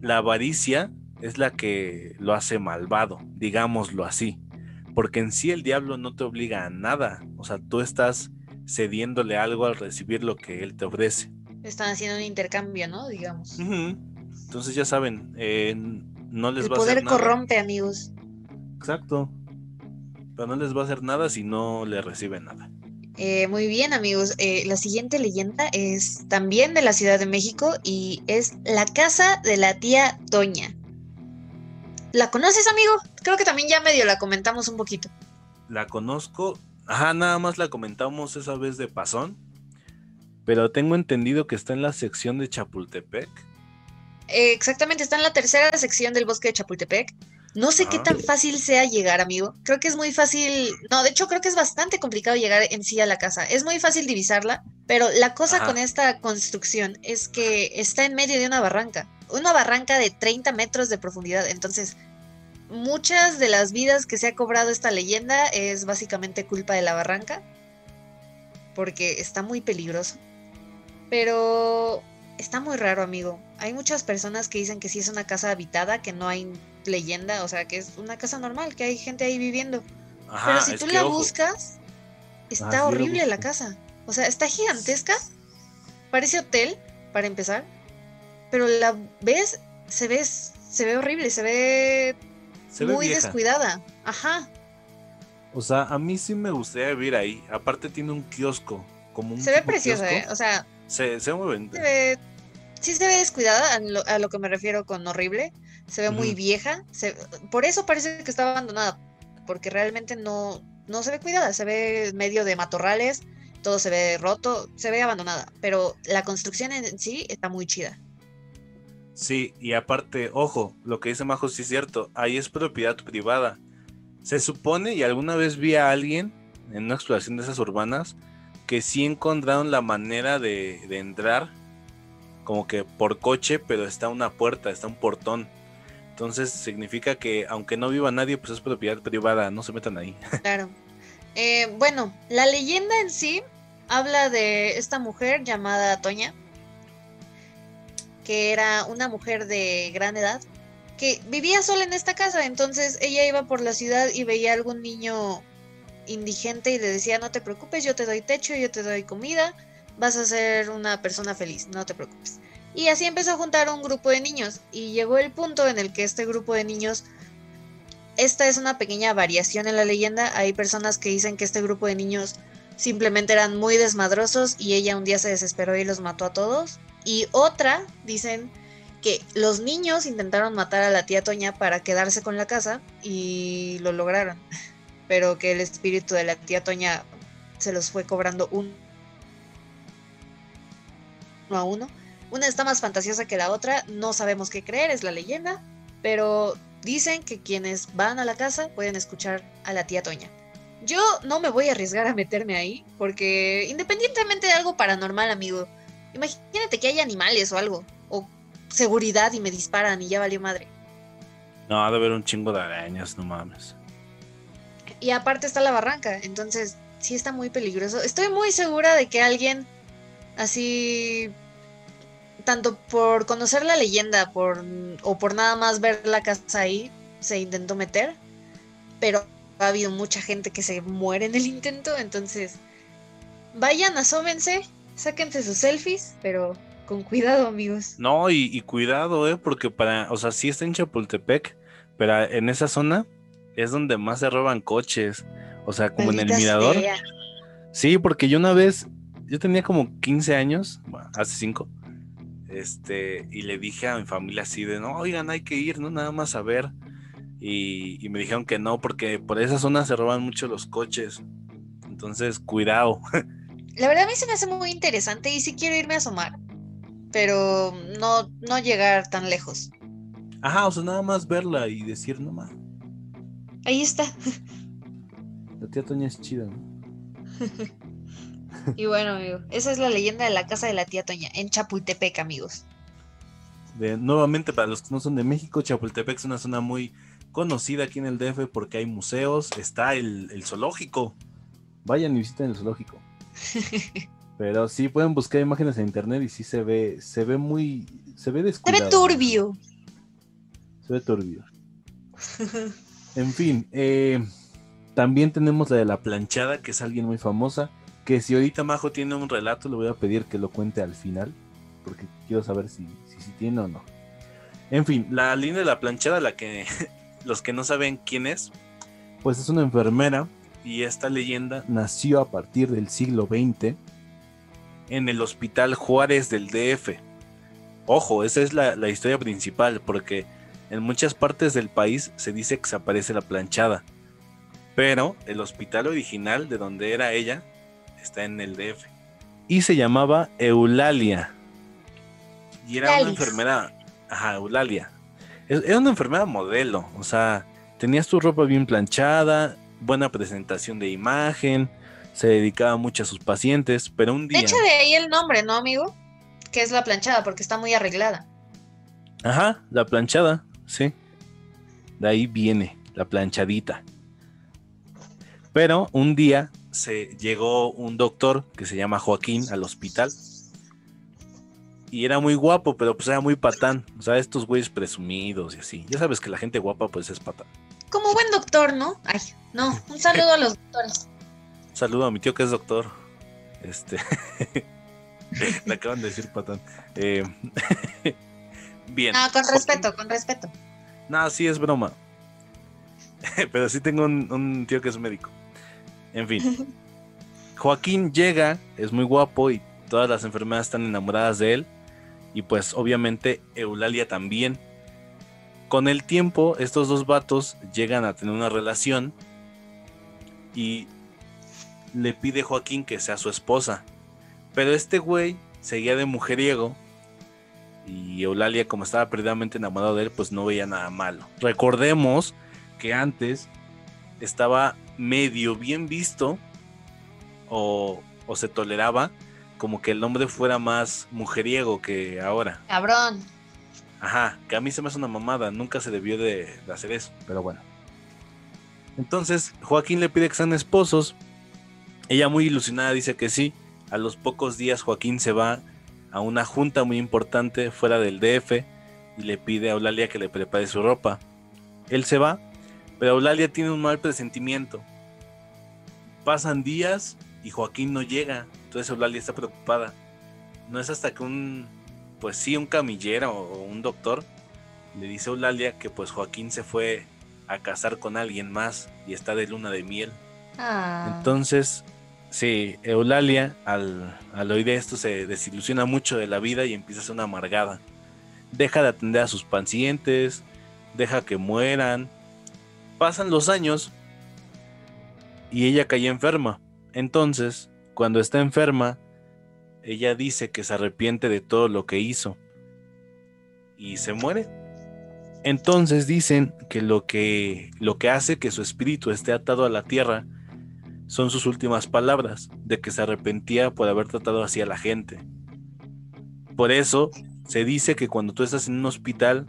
la avaricia es la que lo hace malvado, digámoslo así. Porque en sí el diablo no te obliga a nada. O sea, tú estás cediéndole algo al recibir lo que él te ofrece.
Están haciendo un intercambio, ¿no? Digamos.
Entonces ya saben, eh, no les
El
va a hacer
poder
nada.
corrompe, amigos.
Exacto. Pero no les va a hacer nada si no le reciben nada.
Eh, muy bien, amigos. Eh, la siguiente leyenda es también de la Ciudad de México y es la casa de la tía Toña. ¿La conoces, amigo? Creo que también ya medio la comentamos un poquito.
La conozco. Ajá, nada más la comentamos esa vez de pasón. Pero tengo entendido que está en la sección de Chapultepec.
Eh, exactamente, está en la tercera sección del bosque de Chapultepec. No sé qué
Ajá.
tan fácil sea llegar, amigo. Creo que es muy fácil. No, de hecho, creo que es bastante complicado llegar en sí a la casa. Es muy fácil divisarla, pero la cosa con esta construcción es que está en medio de una barranca. Una barranca de 30 metros de profundidad. Entonces, muchas de las vidas que se ha cobrado esta leyenda es básicamente culpa de la barranca. Porque está muy peligroso. Pero está muy raro, amigo. Hay muchas personas que dicen que sí es una casa habitada, que no hay leyenda, o sea, que es una casa normal, que hay gente ahí viviendo.
Ajá,
Pero si tú la
ojo,
buscas,
Ah,
está
la
horrible la casa. O sea, está gigantesca, parece hotel, para empezar, pero la ves, se ve, se ve horrible, se ve,
Se
muy
vieja.
descuidada. Ajá,
O sea, a mí sí me gustaría vivir ahí. Aparte tiene un kiosco. Como un
se ve preciosa. ¿eh? O sea,
Se, se ve muy bonita.
se ve, sí se ve descuidada, a lo, a lo que me refiero con horrible. Se ve muy vieja. se- por eso parece que está abandonada, porque realmente no, no se ve cuidada. Se ve medio de matorrales, todo se ve roto, se ve abandonada. Pero la construcción en sí está muy chida.
Sí, y aparte, ojo, lo que dice Majo sí es cierto, ahí es propiedad privada. Se supone, y alguna vez vi a alguien en una exploración de esas urbanas, que sí encontraron la manera de, de entrar, como que por coche, pero está una puerta, está un portón. Entonces significa que aunque no viva nadie, pues es propiedad privada, no se metan ahí.
Claro. Eh, bueno, la leyenda en sí habla de esta mujer llamada Toña, que era una mujer de gran edad, que vivía sola en esta casa, entonces ella iba por la ciudad y veía a algún niño indigente y le decía, no te preocupes, yo te doy techo, yo te doy comida, vas a ser una persona feliz, no te preocupes. Y así empezó a juntar un grupo de niños y llegó el punto en el que este grupo de niños esta es una pequeña variación en la leyenda. Hay personas que dicen que este grupo de niños simplemente eran muy desmadrosos y ella un día se desesperó y los mató a todos. Y otra dicen que los niños intentaron matar a la tía Toña para quedarse con la casa y lo lograron. Pero que el espíritu de la tía Toña se los fue cobrando uno a uno. Una está más fantasiosa que la otra, no sabemos qué creer, es la leyenda, pero dicen que quienes van a la casa pueden escuchar a la tía Toña. Yo no me voy a arriesgar a meterme ahí, porque independientemente de algo paranormal, amigo, imagínate que hay animales o algo, o seguridad y me disparan y ya valió madre.
No, ha de haber un chingo de arañas, no mames.
Y aparte está la barranca, entonces sí está muy peligroso. Estoy muy segura de que alguien así, tanto por conocer la leyenda por, o por nada más ver la casa ahí, se intentó meter, pero ha habido mucha gente que se muere en el intento, entonces vayan, asómense, sáquense sus selfies, pero con cuidado amigos.
No, y, y cuidado, eh, porque para, o sea, sí está en Chapultepec, pero en esa zona es donde más se roban coches. O sea, como en el mirador.
sea.
Sí, porque yo una vez, yo tenía como 15 años, bueno, hace 5, este, y le dije a mi familia así de, no, oigan, hay que ir, ¿no? Nada más a ver. Y, y me dijeron que no, porque por esa zona se roban mucho los coches. Entonces, cuidado.
La verdad a mí se me hace muy interesante y sí quiero irme a asomar, pero no, no llegar tan lejos.
Ajá, o sea, nada más verla y decir, no más,
Ahí está.
la tía Toña es chida, ¿no?
Y bueno, amigo, esa es la leyenda de la casa de la tía Toña, en Chapultepec, amigos.
De- nuevamente, para los que no son de México, Chapultepec es una zona muy conocida aquí en el DF porque hay museos, está el, el zoológico. Vayan y visiten el zoológico. Pero sí pueden buscar imágenes en internet y sí se ve, se ve muy, se ve
Se
descuidado.
ve turbio.
Se ve turbio. En fin, eh, también tenemos la de la planchada, que es alguien muy famosa. Que si ahorita Majo tiene un relato, le voy a pedir que lo cuente al final. Porque quiero saber si, si, si tiene o no. En fin, la línea de la planchada, la que los que no saben quién es, pues es una enfermera. Y esta leyenda nació a partir del siglo XX en el Hospital Juárez del DF. Ojo, esa es la, la historia principal, porque en muchas partes del país se dice que se aparece la planchada. Pero el hospital original de donde era ella está en el DF. Y se llamaba Eulalia. Y era una enfermera. Ajá, Eulalia. Era una enfermera modelo. O sea, tenías tu ropa bien planchada, buena presentación de imagen, se dedicaba mucho a sus pacientes, pero un
De
día.
hecho, de ahí el nombre, ¿no, amigo? Que es la planchada, porque está muy arreglada.
Ajá, la planchada, sí. De ahí viene, la planchadita. Pero un día se llegó un doctor que se llama Joaquín al hospital. Y era muy guapo, pero pues era muy patán. O sea, estos güeyes presumidos y así. Ya sabes que la gente guapa pues es patán.
Como buen doctor, ¿no? Ay, no, un saludo a los doctores.
Un saludo a mi tío que es doctor. Este. Le acaban de decir patán. Eh, bien.
No, con respeto, con respeto.
No, sí es broma. Pero sí tengo un, un tío que es médico. En fin. Joaquín llega, es muy guapo y todas las enfermeras están enamoradas de él. Y pues obviamente Eulalia también. Con el tiempo, estos dos vatos llegan a tener una relación. Y le pide Joaquín que sea su esposa. Pero este güey seguía de mujeriego y Eulalia, como estaba perdidamente enamorado de él, pues no veía nada malo. Recordemos que antes estaba medio bien visto o, o se toleraba como que el hombre fuera más mujeriego que ahora.
Cabrón.
Ajá, que a mí se me hace una mamada, nunca se debió de, hacer eso, pero bueno. Entonces, Joaquín le pide que sean esposos. Ella muy ilusionada dice que sí. A los pocos días Joaquín se va a una junta muy importante fuera del DF y le pide a Eulalia que le prepare su ropa. Él se va, pero Eulalia tiene un mal presentimiento. Pasan días y Joaquín no llega, entonces Eulalia está preocupada. No es hasta que un, pues sí, un camillero o un doctor le dice a Eulalia que pues Joaquín se fue a casar con alguien más y está de luna de miel.
Ah.
Entonces, sí, Eulalia al, al oír esto se desilusiona mucho de la vida y empieza a ser una amargada. Deja de atender a sus pacientes, deja que mueran. Pasan los años y ella cae enferma. Entonces, cuando está enferma, ella dice que se arrepiente de todo lo que hizo y se muere. Entonces dicen que lo que lo que hace que su espíritu esté atado a la tierra son sus últimas palabras, de que se arrepentía por haber tratado así a la gente. Por eso se dice que cuando tú estás en un hospital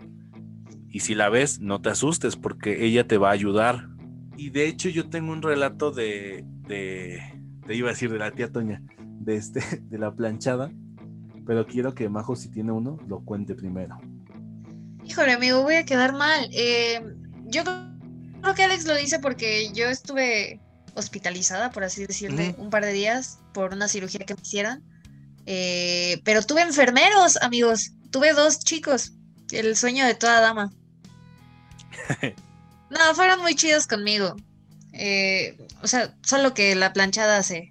y si la ves, no te asustes porque ella te va a ayudar. Y de hecho yo tengo un relato de, de, te iba a decir de la tía Toña, de, este, de la planchada, pero quiero que Majo si tiene uno, lo cuente primero.
Híjole, amigo, voy a quedar mal. Eh, yo creo que Alex lo dice porque yo estuve hospitalizada, por así decirle, un par de días por una cirugía que me hicieron. Eh, pero tuve enfermeros, amigos. Tuve dos chicos. El sueño de toda dama. No, fueron muy chidos conmigo. Eh, o sea, solo que la planchada se,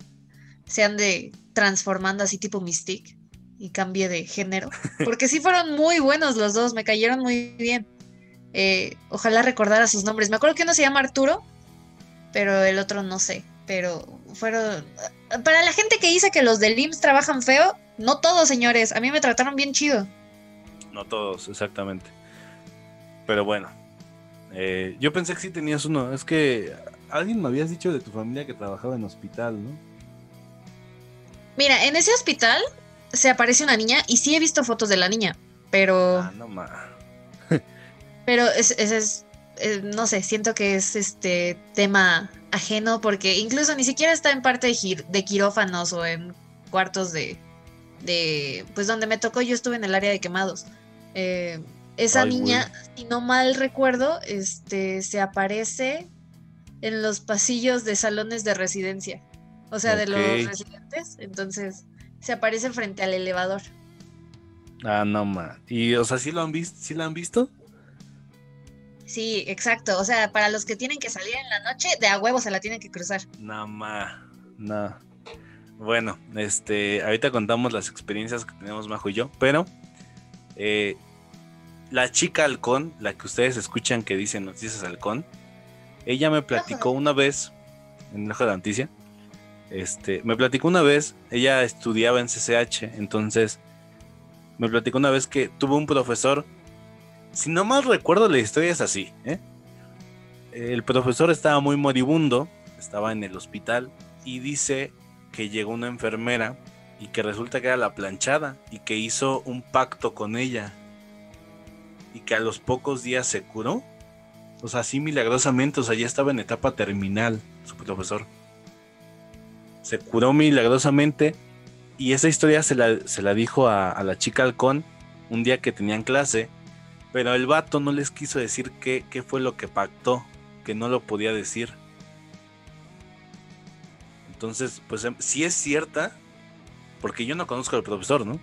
se ande transformando así tipo Mystique y cambie de género. Porque sí fueron muy buenos los dos, me cayeron muy bien. Eh, ojalá recordara sus nombres. Me acuerdo que uno se llama Arturo, pero el otro no sé. Pero fueron... Para la gente que dice que los del IMSS trabajan feo, no todos, señores. A mí me trataron bien chido.
No todos, exactamente. Pero bueno, eh, yo pensé que sí tenías uno. Es que alguien me habías dicho de tu familia que trabajaba en hospital, ¿no?
Mira, en ese hospital se aparece una niña y sí he visto fotos de la niña, pero...
Ah, no más.
Pero es, es- es- eh, no sé, siento que es este tema ajeno porque incluso ni siquiera está en parte de, gir- de quirófanos o en cuartos de, de, pues donde me tocó, yo estuve en el área de quemados. Eh, esa
Ay,
niña, si no mal recuerdo, este, se aparece en los pasillos de salones de residencia, o sea, de los residentes, entonces se aparece frente al elevador.
Ah, no más. Y, o sea, ¿sí lo han visto? ¿Sí la han visto?
Sí, exacto. O sea, para los que tienen que salir en la noche, de a huevo se la tienen que cruzar.
No más. No. Bueno, este, ahorita contamos las experiencias que tenemos Majo y yo, pero eh, la chica halcón, la que ustedes escuchan que dice noticias halcón, ella me platicó una vez, en el ojo de la noticia, este, me platicó una vez, ella estudiaba en CCH, entonces me platicó una vez que tuvo un profesor, si no mal recuerdo la historia es así, ¿eh? el profesor estaba muy moribundo, estaba en el hospital y dice que llegó una enfermera y que resulta que era la planchada y que hizo un pacto con ella y que a los pocos días se curó. O sea, así milagrosamente, o sea, ya estaba en etapa terminal su profesor. Se curó milagrosamente y esa historia se la, se la dijo a, la chica halcón un día que tenían clase, pero el vato no les quiso decir qué, qué fue lo que pactó, que no lo podía decir. Entonces, pues em, sí es cierta, porque yo no conozco al profesor, ¿no?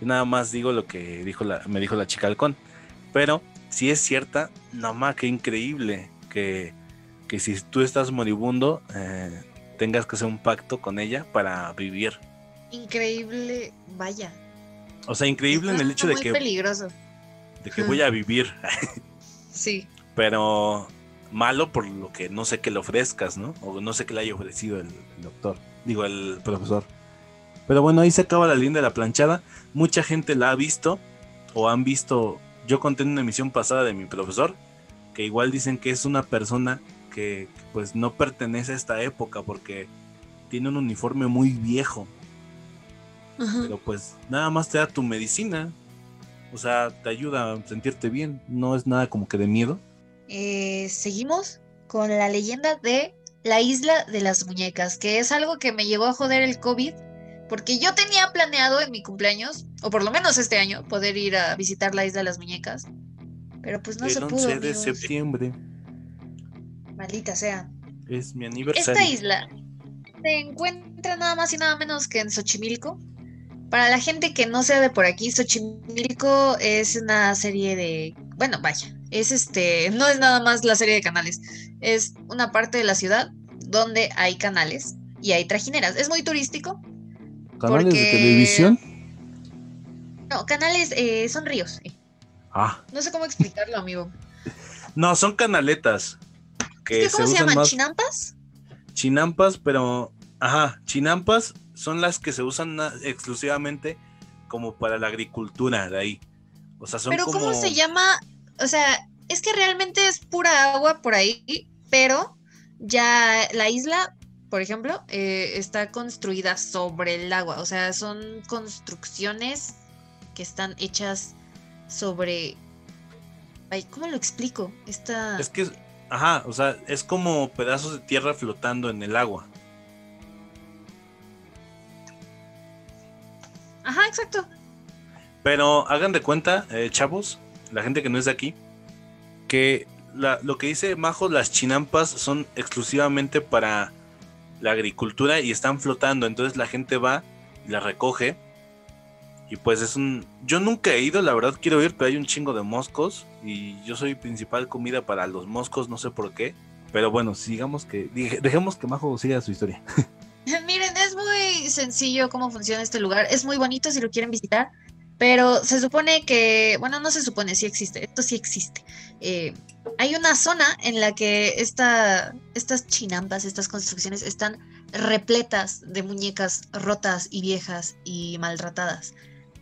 Yo nada más digo lo que dijo la, me dijo la chica halcón. Pero si es cierta, no más qué increíble que, que si tú estás moribundo, eh, tengas que hacer un pacto con ella para vivir.
Increíble, vaya.
O sea, increíble en el hecho de que,
peligroso.
de que voy a vivir,
Sí.
pero malo por lo que no sé qué le ofrezcas, ¿no? O no sé qué le haya ofrecido el, el doctor, digo, el profesor. Pero bueno, ahí se acaba la línea de la planchada. Mucha gente la ha visto o han visto. Yo conté en una emisión pasada de mi profesor que igual dicen que es una persona que pues no pertenece a esta época porque tiene un uniforme muy viejo.
Ajá.
Pero pues nada más te da tu medicina. O sea, te ayuda a sentirte bien. No es nada como que de miedo.
Eh, seguimos con la leyenda de la isla de las muñecas, que es algo que me llegó a joder el COVID, porque yo tenía planeado en mi cumpleaños, o por lo menos este año, poder ir a visitar la isla de las muñecas. Pero pues no
el
se
11
pudo.
de
amigos.
septiembre
Maldita sea.
es mi aniversario.
Esta isla se encuentra nada más y nada menos que en Xochimilco. Para la gente que no sea de por aquí, Xochimilco es una serie de, bueno, vaya, es este, no es nada más la serie de canales, es una parte de la ciudad donde hay canales y hay trajineras. Es muy turístico.
¿Canales de televisión?
No, canales eh, son ríos. eh.
Ah,
No sé cómo explicarlo, amigo.
no, son canaletas. Que
¿Es que ¿Cómo se,
usan
llaman?
más
¿Chinampas?
chinampas, pero. Ajá, chinampas son las que se usan exclusivamente como para la agricultura de ahí. O sea, son
Pero
como.
¿cómo se llama? O sea, es que realmente es pura agua por ahí, pero ya la isla, por ejemplo, eh, está construida sobre el agua. O sea, son construcciones que están hechas sobre... Ay, ¿cómo lo explico? Esta...
Es que. Ajá, o sea, es como pedazos de tierra flotando en el agua.
Ajá, exacto.
Pero hagan de cuenta, eh, chavos, la gente que no es de aquí, que la- lo que dice Majo, las chinampas son exclusivamente para la agricultura y están flotando. Entonces la gente va, la recoge. Y pues es un... Yo nunca he ido, la verdad quiero ir, pero hay un chingo de moscos. Y yo soy principal comida para los moscos, no sé por qué. Pero bueno, sigamos que... Dejemos que Majo siga su historia.
Miren, es muy sencillo cómo funciona este lugar. Es muy bonito si lo quieren visitar, pero se supone que, bueno, no se supone, sí existe, esto sí existe. Eh, hay una zona en la que esta, estas chinampas, estas construcciones están repletas de muñecas rotas y viejas y maltratadas.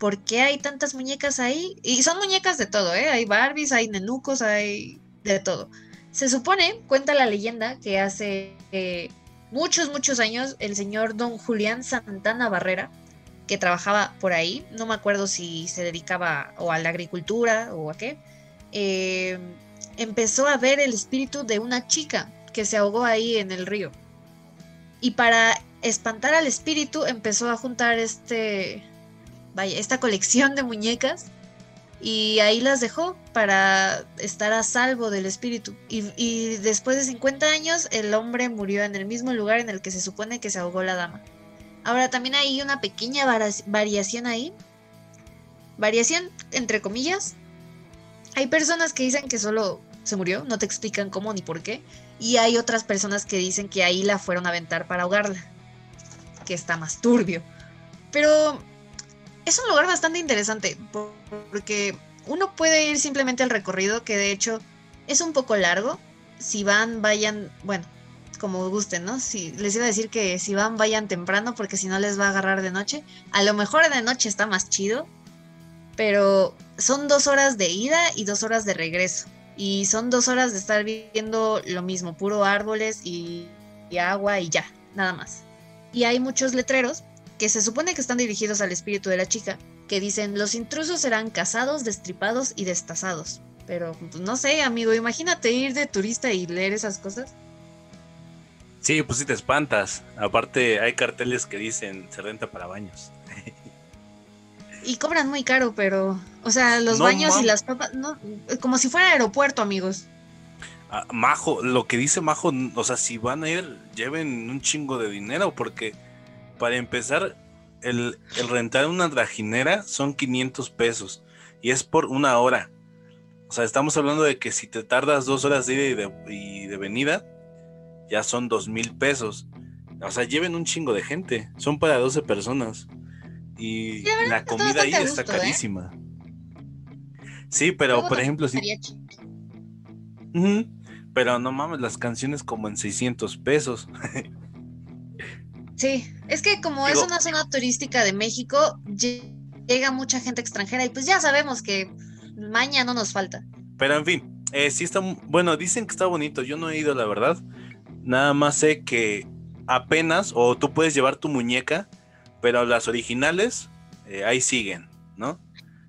¿Por qué hay tantas muñecas ahí? Y son muñecas de todo, ¿eh? Hay Barbies, hay nenucos, hay de todo. Se supone, cuenta la leyenda, que hace eh, muchos, muchos años el señor don Julián Santana Barrera, que trabajaba por ahí, no me acuerdo si se dedicaba o a la agricultura o a qué, eh, empezó a ver el espíritu de una chica que se ahogó ahí en el río. Y para espantar al espíritu empezó a juntar este, vaya, esta colección de muñecas y ahí las dejó para estar a salvo del espíritu. Y, después de 50 años, el hombre murió en el mismo lugar en el que se supone que se ahogó la dama. Ahora también hay una pequeña variación ahí. Variación, entre comillas. Hay personas que dicen que solo se murió, no te explican cómo ni por qué. Y hay otras personas que dicen que ahí la fueron a aventar para ahogarla. Que está más turbio. Pero es un lugar bastante interesante por- porque uno puede ir simplemente al recorrido, que de hecho es un poco largo. Si van, vayan, bueno, como gusten, ¿no? Si les iba a decir que si van, vayan temprano, porque si no les va a agarrar de noche. A lo mejor de noche está más chido, pero son dos horas de ida y dos horas de regreso. Y son dos horas de estar viendo lo mismo, puro árboles y agua y ya, nada más. Y hay muchos letreros que se supone que están dirigidos al espíritu de la chica, que dicen los intrusos serán cazados, destripados y destazados. Pero pues, no sé, amigo, imagínate ir de turista y leer esas cosas.
Sí, pues sí te espantas. Aparte hay carteles que dicen se renta para baños.
Y cobran muy caro, pero, o sea, los
No
baños y las papas, no, como si fuera aeropuerto, amigos.
Ah, Majo, lo que dice Majo, o sea, si van a ir, lleven un chingo de dinero, porque para empezar, el, el rentar una trajinera son 500 pesos y es por una hora. O sea, estamos hablando de que si te tardas dos horas de ida y de, y de venida, ya son dos mil pesos. O sea, lleven un chingo de gente. Son para 12 personas. Y
la
comida ahí está
¿eh?
carísima. Sí, pero
Luego
por ejemplo, si. Pero no mames, las canciones como en 600 pesos.
Sí, es que como es una zona turística de México, lle- llega mucha gente extranjera y pues ya sabemos que maña no nos falta.
Pero en fin, eh, sí está, bueno, dicen que está bonito. Yo no he ido, la verdad. Nada más sé que apenas, o tú puedes llevar tu muñeca, pero las originales eh, ahí siguen, ¿no?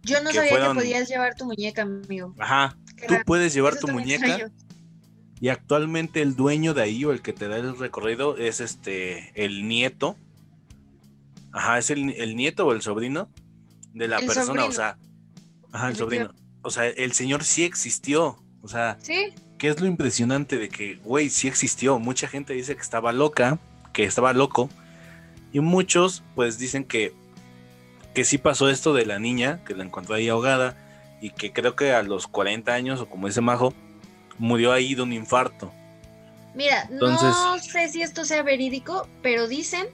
Yo no
Que
sabía
fueron-
que podías llevar tu muñeca, amigo.
Ajá.
Qué
Tú
raro.
puedes llevar
Eso
tu muñeca
extraño.
y actualmente el dueño de ahí o el que te da el recorrido es este, el nieto. Ajá, es el, el nieto o el sobrino de la
El
persona, o sea, ajá, el sobrino. O sea, el señor sí existió. O sea,
Sí,
¿Qué es lo impresionante de que, güey, sí existió? Mucha gente dice que estaba loca, que estaba loco, y muchos, pues, dicen que, que sí pasó esto de la niña, que la encontró ahí ahogada, y que creo que a los 40 años, o como dice Majo, murió ahí de un infarto.
mira, no sé si esto sea verídico, pero dicen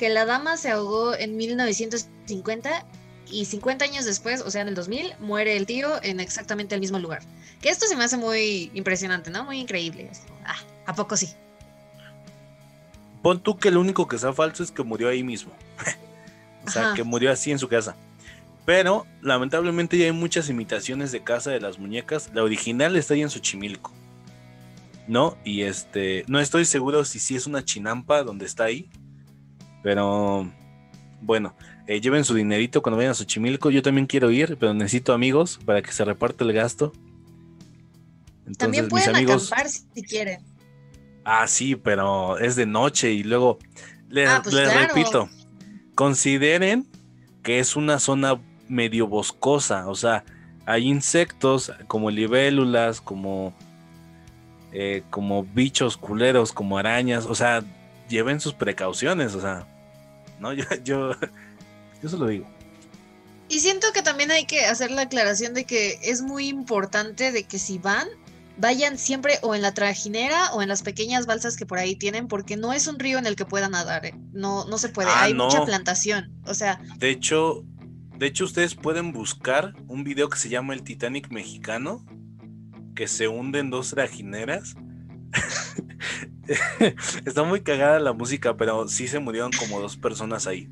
que la dama se ahogó en 1950 y 50 años después, o sea, en el 2000, muere el tío en exactamente el mismo lugar. Que esto se me hace muy impresionante, ¿no? Muy increíble. Ah, ¿a poco sí?
Pon tú que lo único que sea falso es que murió ahí mismo. o sea,
Ajá.
que murió así en su casa. Pero lamentablemente ya hay muchas imitaciones de casa de las muñecas. La original está ahí en Xochimilco. ¿No? Y este. No estoy seguro si sí es una chinampa donde está ahí. Pero. Bueno, eh, lleven su dinerito cuando vayan a Xochimilco. Yo también quiero ir, pero necesito amigos para que se reparte el gasto. Entonces,
También
mis
pueden
amigos.
acampar si si quieren.
Ah, sí, pero es de noche y luego les,
Ah, pues
les
claro.
repito, consideren que es una zona medio boscosa, o sea, hay insectos como libélulas, como eh, como bichos culeros, como arañas, o sea, lleven sus precauciones, o sea, no, yo yo yo se lo digo.
Y siento que también hay que hacer la aclaración de que es muy importante de que si van, vayan siempre o en la trajinera o en las pequeñas balsas que por ahí tienen, porque no es un río en el que puedan nadar, ¿eh? no, no se puede,
Ah,
hay mucha plantación, o sea,
De hecho, de hecho ustedes pueden buscar un video que se llama El Titanic mexicano, que se hunde en dos trajineras. Está muy cagada la música, pero sí se murieron como dos personas ahí.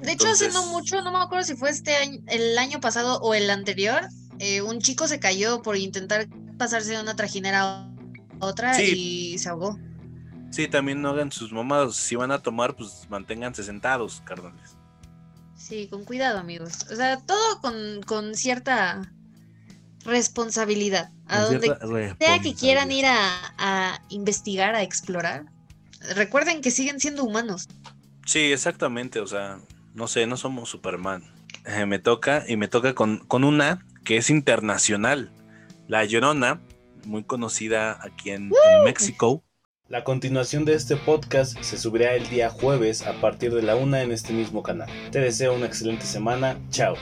de hecho hace no
Entonces-
mucho, no me acuerdo si fue este año, el año pasado o el anterior, eh, un chico se cayó por intentar pasarse de una trajinera a otra
Sí.
y se ahogó.
Sí, también no hagan sus mamadas. Si van a tomar, pues manténganse sentados, carnales.
Sí, con cuidado, amigos. O sea, todo con, con cierta responsabilidad. A donde sea que quieran ir a, a investigar, a explorar, recuerden que siguen siendo humanos.
Sí, exactamente. O sea, no sé, no somos Superman. Eh, me toca, y me toca con, con una que es internacional. La Llorona, muy conocida aquí en, en México.
La continuación de este podcast se subirá el día jueves a partir de la una en este mismo canal. Te deseo una excelente semana. Chao.